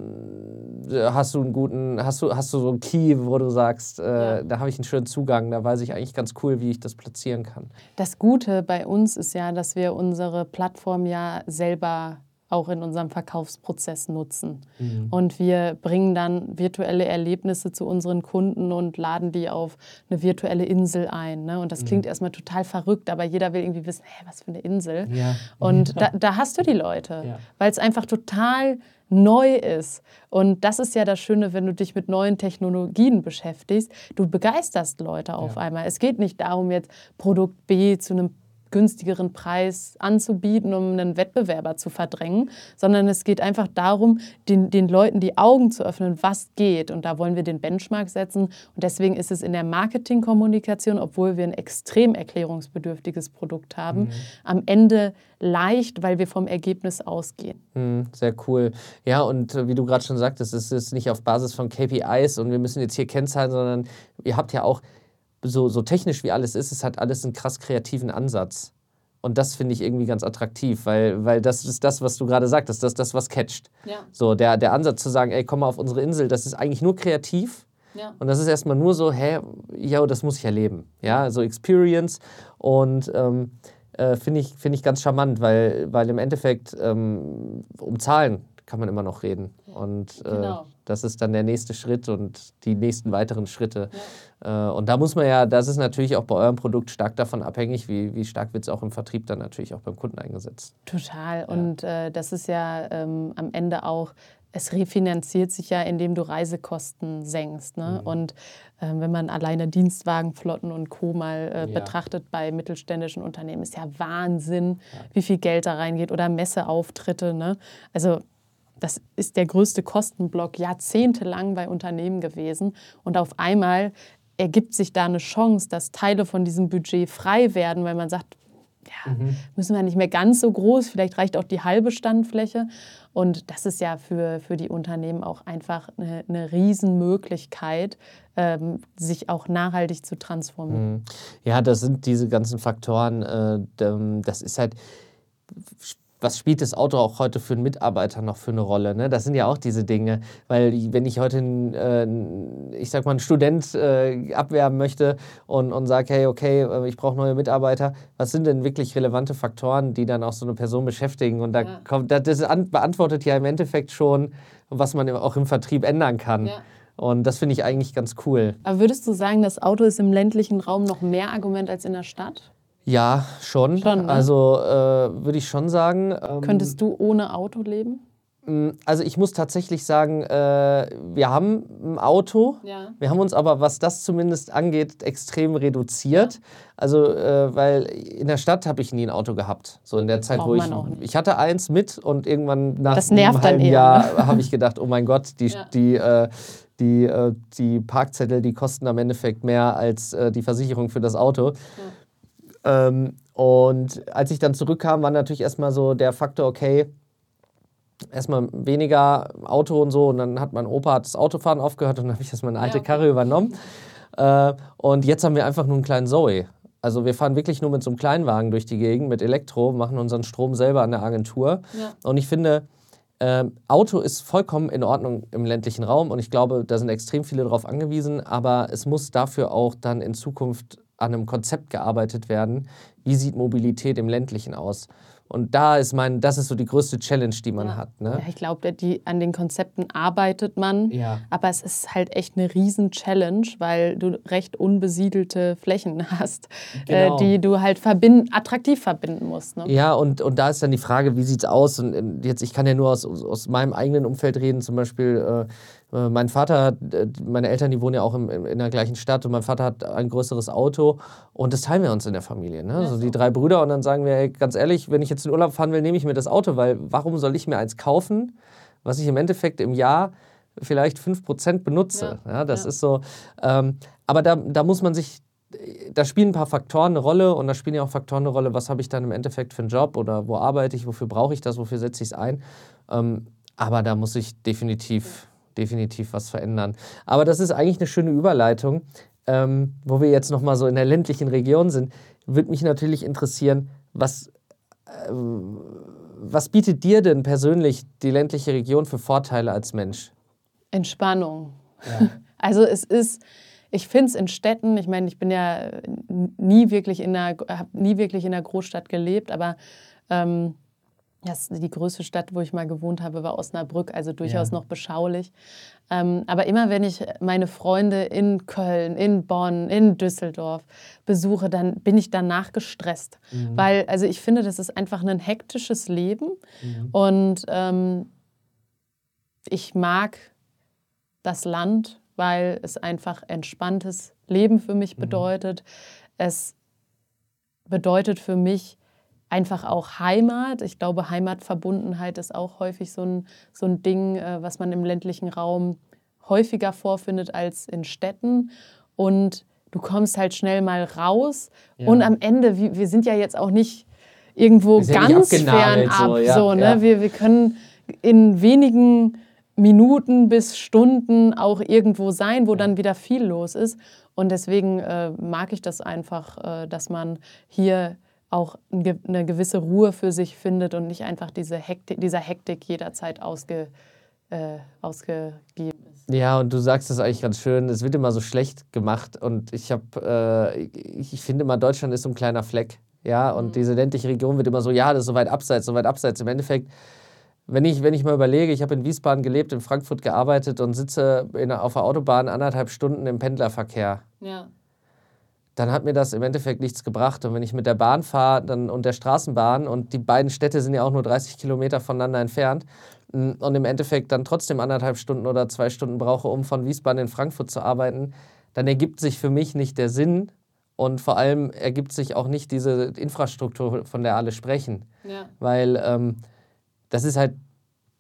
hast du einen guten, hast du, hast du so einen Key, wo du sagst, äh, ja. da habe ich einen schönen Zugang, da weiß ich eigentlich ganz cool, wie ich das platzieren kann. Das Gute bei uns ist ja, dass wir unsere Plattform ja selber auch in unserem Verkaufsprozess nutzen. Mhm. Und wir bringen dann virtuelle Erlebnisse zu unseren Kunden und laden die auf eine virtuelle Insel ein. Ne? Und das mhm. klingt erstmal total verrückt, aber jeder will irgendwie wissen, hä, was für eine Insel. Ja. Und *laughs* da, da, hast du die Leute, ja. weil es einfach total neu ist. Und das ist ja das Schöne, wenn du dich mit neuen Technologien beschäftigst. Du begeisterst Leute auf ja. einmal. Es geht nicht darum, jetzt Produkt B zu einem günstigeren Preis anzubieten, um einen Wettbewerber zu verdrängen, sondern es geht einfach darum, den, den Leuten die Augen zu öffnen, was geht. Und da wollen wir den Benchmark setzen. Und deswegen ist es in der Marketingkommunikation, obwohl wir ein extrem erklärungsbedürftiges Produkt haben, mhm. am Ende leicht, weil wir vom Ergebnis ausgehen. Mhm, sehr cool. Ja, und äh, wie du gerade schon sagtest, es ist nicht auf Basis von KPIs und wir müssen jetzt hier Kennzahlen, sondern ihr habt ja auch so, so technisch wie alles ist, es hat alles einen krass kreativen Ansatz. Und das finde ich irgendwie ganz attraktiv, weil, weil das ist das, was du gerade sagtest, das ist das, was catcht. Ja. So, der, der Ansatz zu sagen, ey, komm mal auf unsere Insel, das ist eigentlich nur kreativ. Ja. Und das ist erstmal nur so, hä, ja, das muss ich erleben. Ja, so Experience. Und ähm, äh, finde ich, find ich ganz charmant, weil, weil im Endeffekt ähm, um Zahlen kann man immer noch reden. Und äh, genau. das ist dann der nächste Schritt und die nächsten weiteren Schritte. Ja. Äh, und da muss man ja, das ist natürlich auch bei eurem Produkt stark davon abhängig, wie, wie stark wird es auch im Vertrieb dann natürlich auch beim Kunden eingesetzt. Total. Ja. Und äh, das ist ja ähm, am Ende auch es refinanziert sich ja, indem du Reisekosten senkst. Ne? Mhm. Und äh, wenn man alleine Dienstwagenflotten und Co. mal äh, ja. betrachtet bei mittelständischen Unternehmen, ist ja Wahnsinn, ja. wie viel Geld da reingeht. Oder Messeauftritte. Ne? Also das ist der größte Kostenblock jahrzehntelang bei Unternehmen gewesen. Und auf einmal ergibt sich da eine Chance, dass Teile von diesem Budget frei werden, weil man sagt, ja, mhm. müssen wir nicht mehr ganz so groß, vielleicht reicht auch die halbe Standfläche. Und das ist ja für, für die Unternehmen auch einfach eine, eine Riesenmöglichkeit, ähm, sich auch nachhaltig zu transformieren. Mhm. Ja, das sind diese ganzen Faktoren. Äh, das ist halt was spielt das Auto auch heute für einen Mitarbeiter noch für eine Rolle? Ne? Das sind ja auch diese Dinge. Weil wenn ich heute, äh, ich sag mal, einen Student äh, abwerben möchte und, und sage, hey, okay, äh, ich brauche neue Mitarbeiter, was sind denn wirklich relevante Faktoren, die dann auch so eine Person beschäftigen? Und da ja. kommt, das beantwortet ja im Endeffekt schon, was man auch im Vertrieb ändern kann. Ja. Und das finde ich eigentlich ganz cool. Aber würdest du sagen, das Auto ist im ländlichen Raum noch mehr Argument als in der Stadt? Ja, schon. schon ne? Also äh, würde ich schon sagen. Ähm, Könntest du ohne Auto leben? Also ich muss tatsächlich sagen, äh, wir haben ein Auto. Ja. Wir haben uns aber, was das zumindest angeht, extrem reduziert. Ja. Also, äh, weil in der Stadt habe ich nie ein Auto gehabt. So in der Zeit, Braucht wo ich. Ich hatte eins mit und irgendwann nach das einem halben eher, Jahr ne? habe ich gedacht, oh mein Gott, die, ja. die, äh, die, äh, die Parkzettel, die kosten am Endeffekt mehr als äh, die Versicherung für das Auto. Ähm, und als ich dann zurückkam, war natürlich erstmal so der Faktor, okay, erstmal weniger Auto und so. Und dann hat mein Opa das Autofahren aufgehört und dann habe ich erstmal eine alte ja. Karre übernommen. Äh, und jetzt haben wir einfach nur einen kleinen Zoe. Also wir fahren wirklich nur mit so einem Kleinwagen durch die Gegend mit Elektro, machen unseren Strom selber an der Agentur. Ja. Und ich finde, äh, Auto ist vollkommen in Ordnung im ländlichen Raum und ich glaube, da sind extrem viele darauf angewiesen, aber es muss dafür auch dann in Zukunft an einem Konzept gearbeitet werden, wie sieht Mobilität im ländlichen aus. Und da ist mein, das ist so die größte Challenge, die man ja. hat. Ne? Ja, ich glaube, an den Konzepten arbeitet man, ja. aber es ist halt echt eine riesen Challenge, weil du recht unbesiedelte Flächen *laughs* hast, äh, genau. äh, die du halt verbinden, attraktiv verbinden musst. Ne? Ja, und, und da ist dann die Frage, wie sieht es aus? Und jetzt, ich kann ja nur aus, aus meinem eigenen Umfeld reden, zum Beispiel. Äh, mein Vater, äh, meine Eltern, die wohnen ja auch in, in der gleichen Stadt und mein Vater hat ein größeres Auto und das teilen wir uns in der Familie. Ne? Also die drei Brüder und dann sagen wir, ey, ganz ehrlich, wenn ich jetzt in Urlaub fahren will, nehme ich mir das Auto, weil warum soll ich mir eins kaufen, was ich im Endeffekt im Jahr vielleicht 5% benutze? Ja, ja das ja. ist so. Ähm, aber da, da muss man sich da spielen ein paar Faktoren eine Rolle und da spielen ja auch Faktoren eine Rolle, was habe ich dann im Endeffekt für einen Job oder wo arbeite ich, wofür brauche ich das, wofür setze ich es ein. Ähm, aber da muss ich definitiv definitiv was verändern. Aber das ist eigentlich eine schöne Überleitung, ähm, wo wir jetzt nochmal so in der ländlichen Region sind. Würde mich natürlich interessieren, was, äh, was bietet dir denn persönlich die ländliche Region für Vorteile als Mensch? Entspannung. Ja. *laughs* Also es ist, ich finde es in Städten, ich meine, ich bin ja nie wirklich in einer, habe nie wirklich in einer Großstadt gelebt, aber ähm, das, die größte Stadt, wo ich mal gewohnt habe, war Osnabrück, also durchaus ja. noch beschaulich. Ähm, aber immer wenn ich meine Freunde in Köln, in Bonn, in Düsseldorf besuche, dann bin ich danach gestresst. Mhm. Weil, also ich finde, das ist einfach ein hektisches Leben. Mhm. Und ähm, ich mag das Land, weil es einfach entspanntes Leben für mich mhm. bedeutet. Mhm. Es bedeutet für mich, einfach auch Heimat. Ich glaube, Heimatverbundenheit ist auch häufig so ein, so ein Ding, äh, was man im ländlichen Raum häufiger vorfindet als in Städten. Und du kommst halt schnell mal raus. Ja. Und am Ende, wir, wir sind ja jetzt auch nicht irgendwo ganz nicht fernab. So, ja, so, ne? Ja. Wir, wir können in wenigen Minuten bis Stunden auch irgendwo sein, wo dann wieder viel los ist. Und deswegen äh, mag ich das einfach, äh, dass man hier auch eine gewisse Ruhe für sich findet und nicht einfach diese Hektik, dieser Hektik jederzeit ausge, äh, ausgegeben ist. Ja, und du sagst es eigentlich ganz schön, es wird immer so schlecht gemacht und ich habe, äh, ich finde immer, Deutschland ist so ein kleiner Fleck. Ja, und mhm. diese ländliche Region wird immer so, ja, das ist so weit abseits, so weit abseits. Im Endeffekt, wenn ich, wenn ich mal überlege, ich habe in Wiesbaden gelebt, in Frankfurt gearbeitet und sitze in, auf der Autobahn anderthalb Stunden im Pendlerverkehr. Ja dann hat mir das im Endeffekt nichts gebracht. Und wenn ich mit der Bahn fahre dann, und der Straßenbahn und die beiden Städte sind ja auch nur 30 Kilometer voneinander entfernt mm, und im Endeffekt dann trotzdem anderthalb Stunden oder zwei Stunden brauche, um von Wiesbaden in Frankfurt zu arbeiten, dann ergibt sich für mich nicht der Sinn und vor allem ergibt sich auch nicht diese Infrastruktur, von der alle sprechen. Ja. Weil ähm, das ist halt,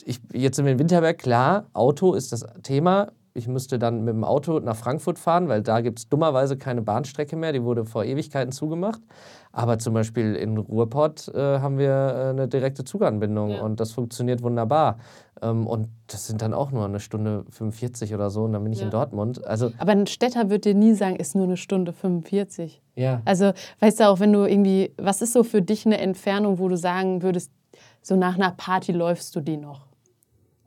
ich, jetzt sind wir in Winterberg, klar, Auto ist das Thema, ich müsste dann mit dem Auto nach Frankfurt fahren, weil da gibt es dummerweise keine Bahnstrecke mehr. Die wurde vor Ewigkeiten zugemacht. Aber zum Beispiel in Ruhrpott äh, haben wir äh, eine direkte Zuganbindung ja. und das funktioniert wunderbar. Ähm, und das sind dann auch nur eine Stunde 45 oder so und dann bin ich ja. in Dortmund. Also, Aber ein Städter wird dir nie sagen, ist nur eine Stunde 45. Ja. Also, weißt du auch, wenn du irgendwie, was ist so für dich eine Entfernung, wo du sagen würdest, so nach einer Party läufst du die noch?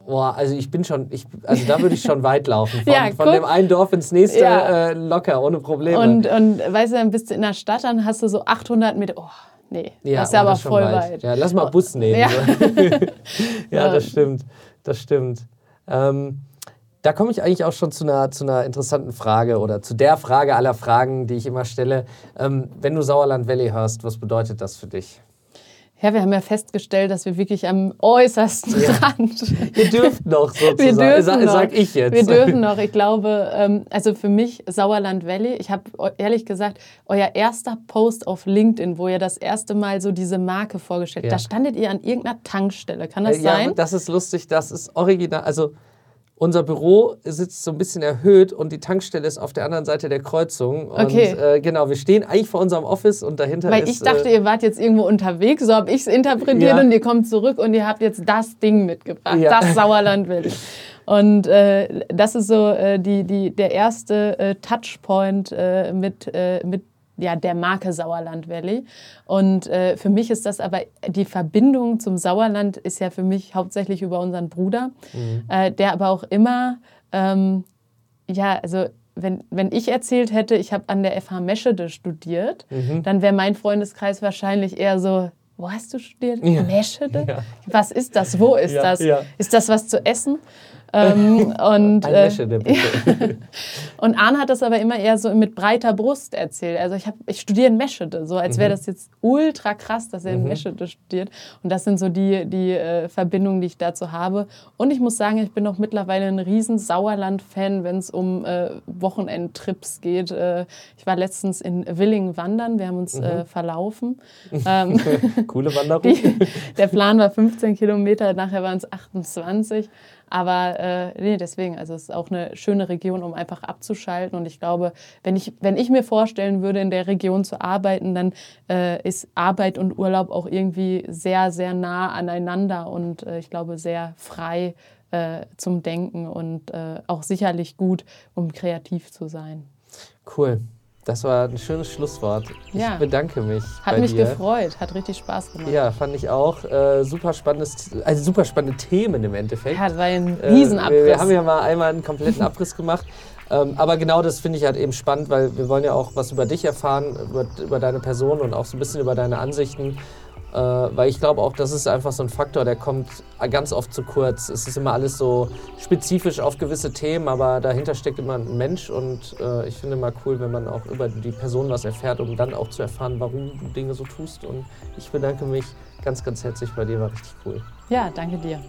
Boah, also ich bin schon, ich, also da würde ich schon weit laufen. Von, *laughs* ja, von dem einen Dorf ins nächste ja. äh, locker, ohne Probleme. Und, und weißt du, dann bist du in der Stadt, dann hast du so 800 Meter. Oh, nee, ja, das ist ja aber voll weit. weit. Ja, lass mal Bus nehmen. Ja, *laughs* ja das stimmt. Das stimmt. Ähm, da komme ich eigentlich auch schon zu einer, zu einer interessanten Frage oder zu der Frage aller Fragen, die ich immer stelle. Ähm, wenn du Sauerland Valley hörst, was bedeutet das für dich? Ja, wir haben ja festgestellt, dass wir wirklich am äußersten ja. Rand. *laughs* Ihr dürft noch sozusagen. Wir dürfen sag, noch. sag ich jetzt. Wir dürfen noch. Ich glaube, ähm, also für mich Sauerland Valley. Ich habe ehrlich gesagt euer erster Post auf LinkedIn, wo ihr das erste Mal so diese Marke vorgestellt. habt, ja. Da standet ihr an irgendeiner Tankstelle. Kann das ja, sein? Das ist lustig. Das ist original. Also unser Büro sitzt so ein bisschen erhöht und die Tankstelle ist auf der anderen Seite der Kreuzung. Okay. Und äh, genau, wir stehen eigentlich vor unserem Office und dahinter Weil ist... Weil ich dachte, äh, ihr wart jetzt irgendwo unterwegs, so habe ich es interpretiert ja. und ihr kommt zurück und ihr habt jetzt das Ding mitgebracht, ja. das Sauerland will. *laughs* Und äh, das ist so äh, die, die, der erste äh, Touchpoint äh, mit, äh, mit ja, der Marke Sauerland Valley. Und äh, für mich ist das aber, die Verbindung zum Sauerland ist ja für mich hauptsächlich über unseren Bruder, mhm. äh, der aber auch immer, ähm, ja, also wenn, wenn ich erzählt hätte, ich habe an der FH Meschede studiert, mhm. dann wäre mein Freundeskreis wahrscheinlich eher so, wo hast du studiert? Ja. Meschede? Ja. Was ist das? Wo ist ja, das? Ist das was zu essen? Ähm, *laughs* und, bitte. *laughs* und Arne hat das aber immer eher so mit breiter Brust erzählt. Also ich, hab, ich studiere in Meschede, so als wäre mhm. das jetzt ultra krass, dass er in mhm. Meschede studiert. Und das sind so die, die äh, Verbindungen, die ich dazu habe. Und ich muss sagen, ich bin auch mittlerweile ein riesen Sauerland-Fan, wenn es um äh, Wochenendtrips geht. Äh, ich war letztens in Willingen wandern, wir haben uns äh, mhm. verlaufen. *laughs* Ähm, Coole Wanderung. Die, der Plan war 15 Kilometer, nachher waren es 28. Aber äh, nee, deswegen, also es ist auch eine schöne Region, um einfach abzuschalten. Und ich glaube, wenn ich, wenn ich mir vorstellen würde, in der Region zu arbeiten, dann äh, ist Arbeit und Urlaub auch irgendwie sehr, sehr nah aneinander und äh, ich glaube sehr frei äh, zum Denken und äh, auch sicherlich gut, um kreativ zu sein. Cool. Das war ein schönes Schlusswort. Ja. Ich bedanke mich. Hat mich dir. gefreut, hat richtig Spaß gemacht. Ja, fand ich auch. Äh, super spannendes, also super spannende Themen im Endeffekt. Ja, das war ein Riesenabriss. Äh, wir, wir, haben ja mal einmal einen kompletten Abriss gemacht. *laughs* Ähm, aber genau das finde ich halt eben spannend, weil wir wollen ja auch was über dich erfahren, über, über deine Person und auch so ein bisschen über deine Ansichten. Äh, weil ich glaube auch, das ist einfach so ein Faktor, der kommt ganz oft zu kurz. Es ist immer alles so spezifisch auf gewisse Themen, aber dahinter steckt immer ein Mensch und äh, ich finde immer cool, wenn man auch über die Person was erfährt, um dann auch zu erfahren, warum du Dinge so tust. Und ich bedanke mich ganz, ganz herzlich bei dir, war richtig cool. Ja, danke dir.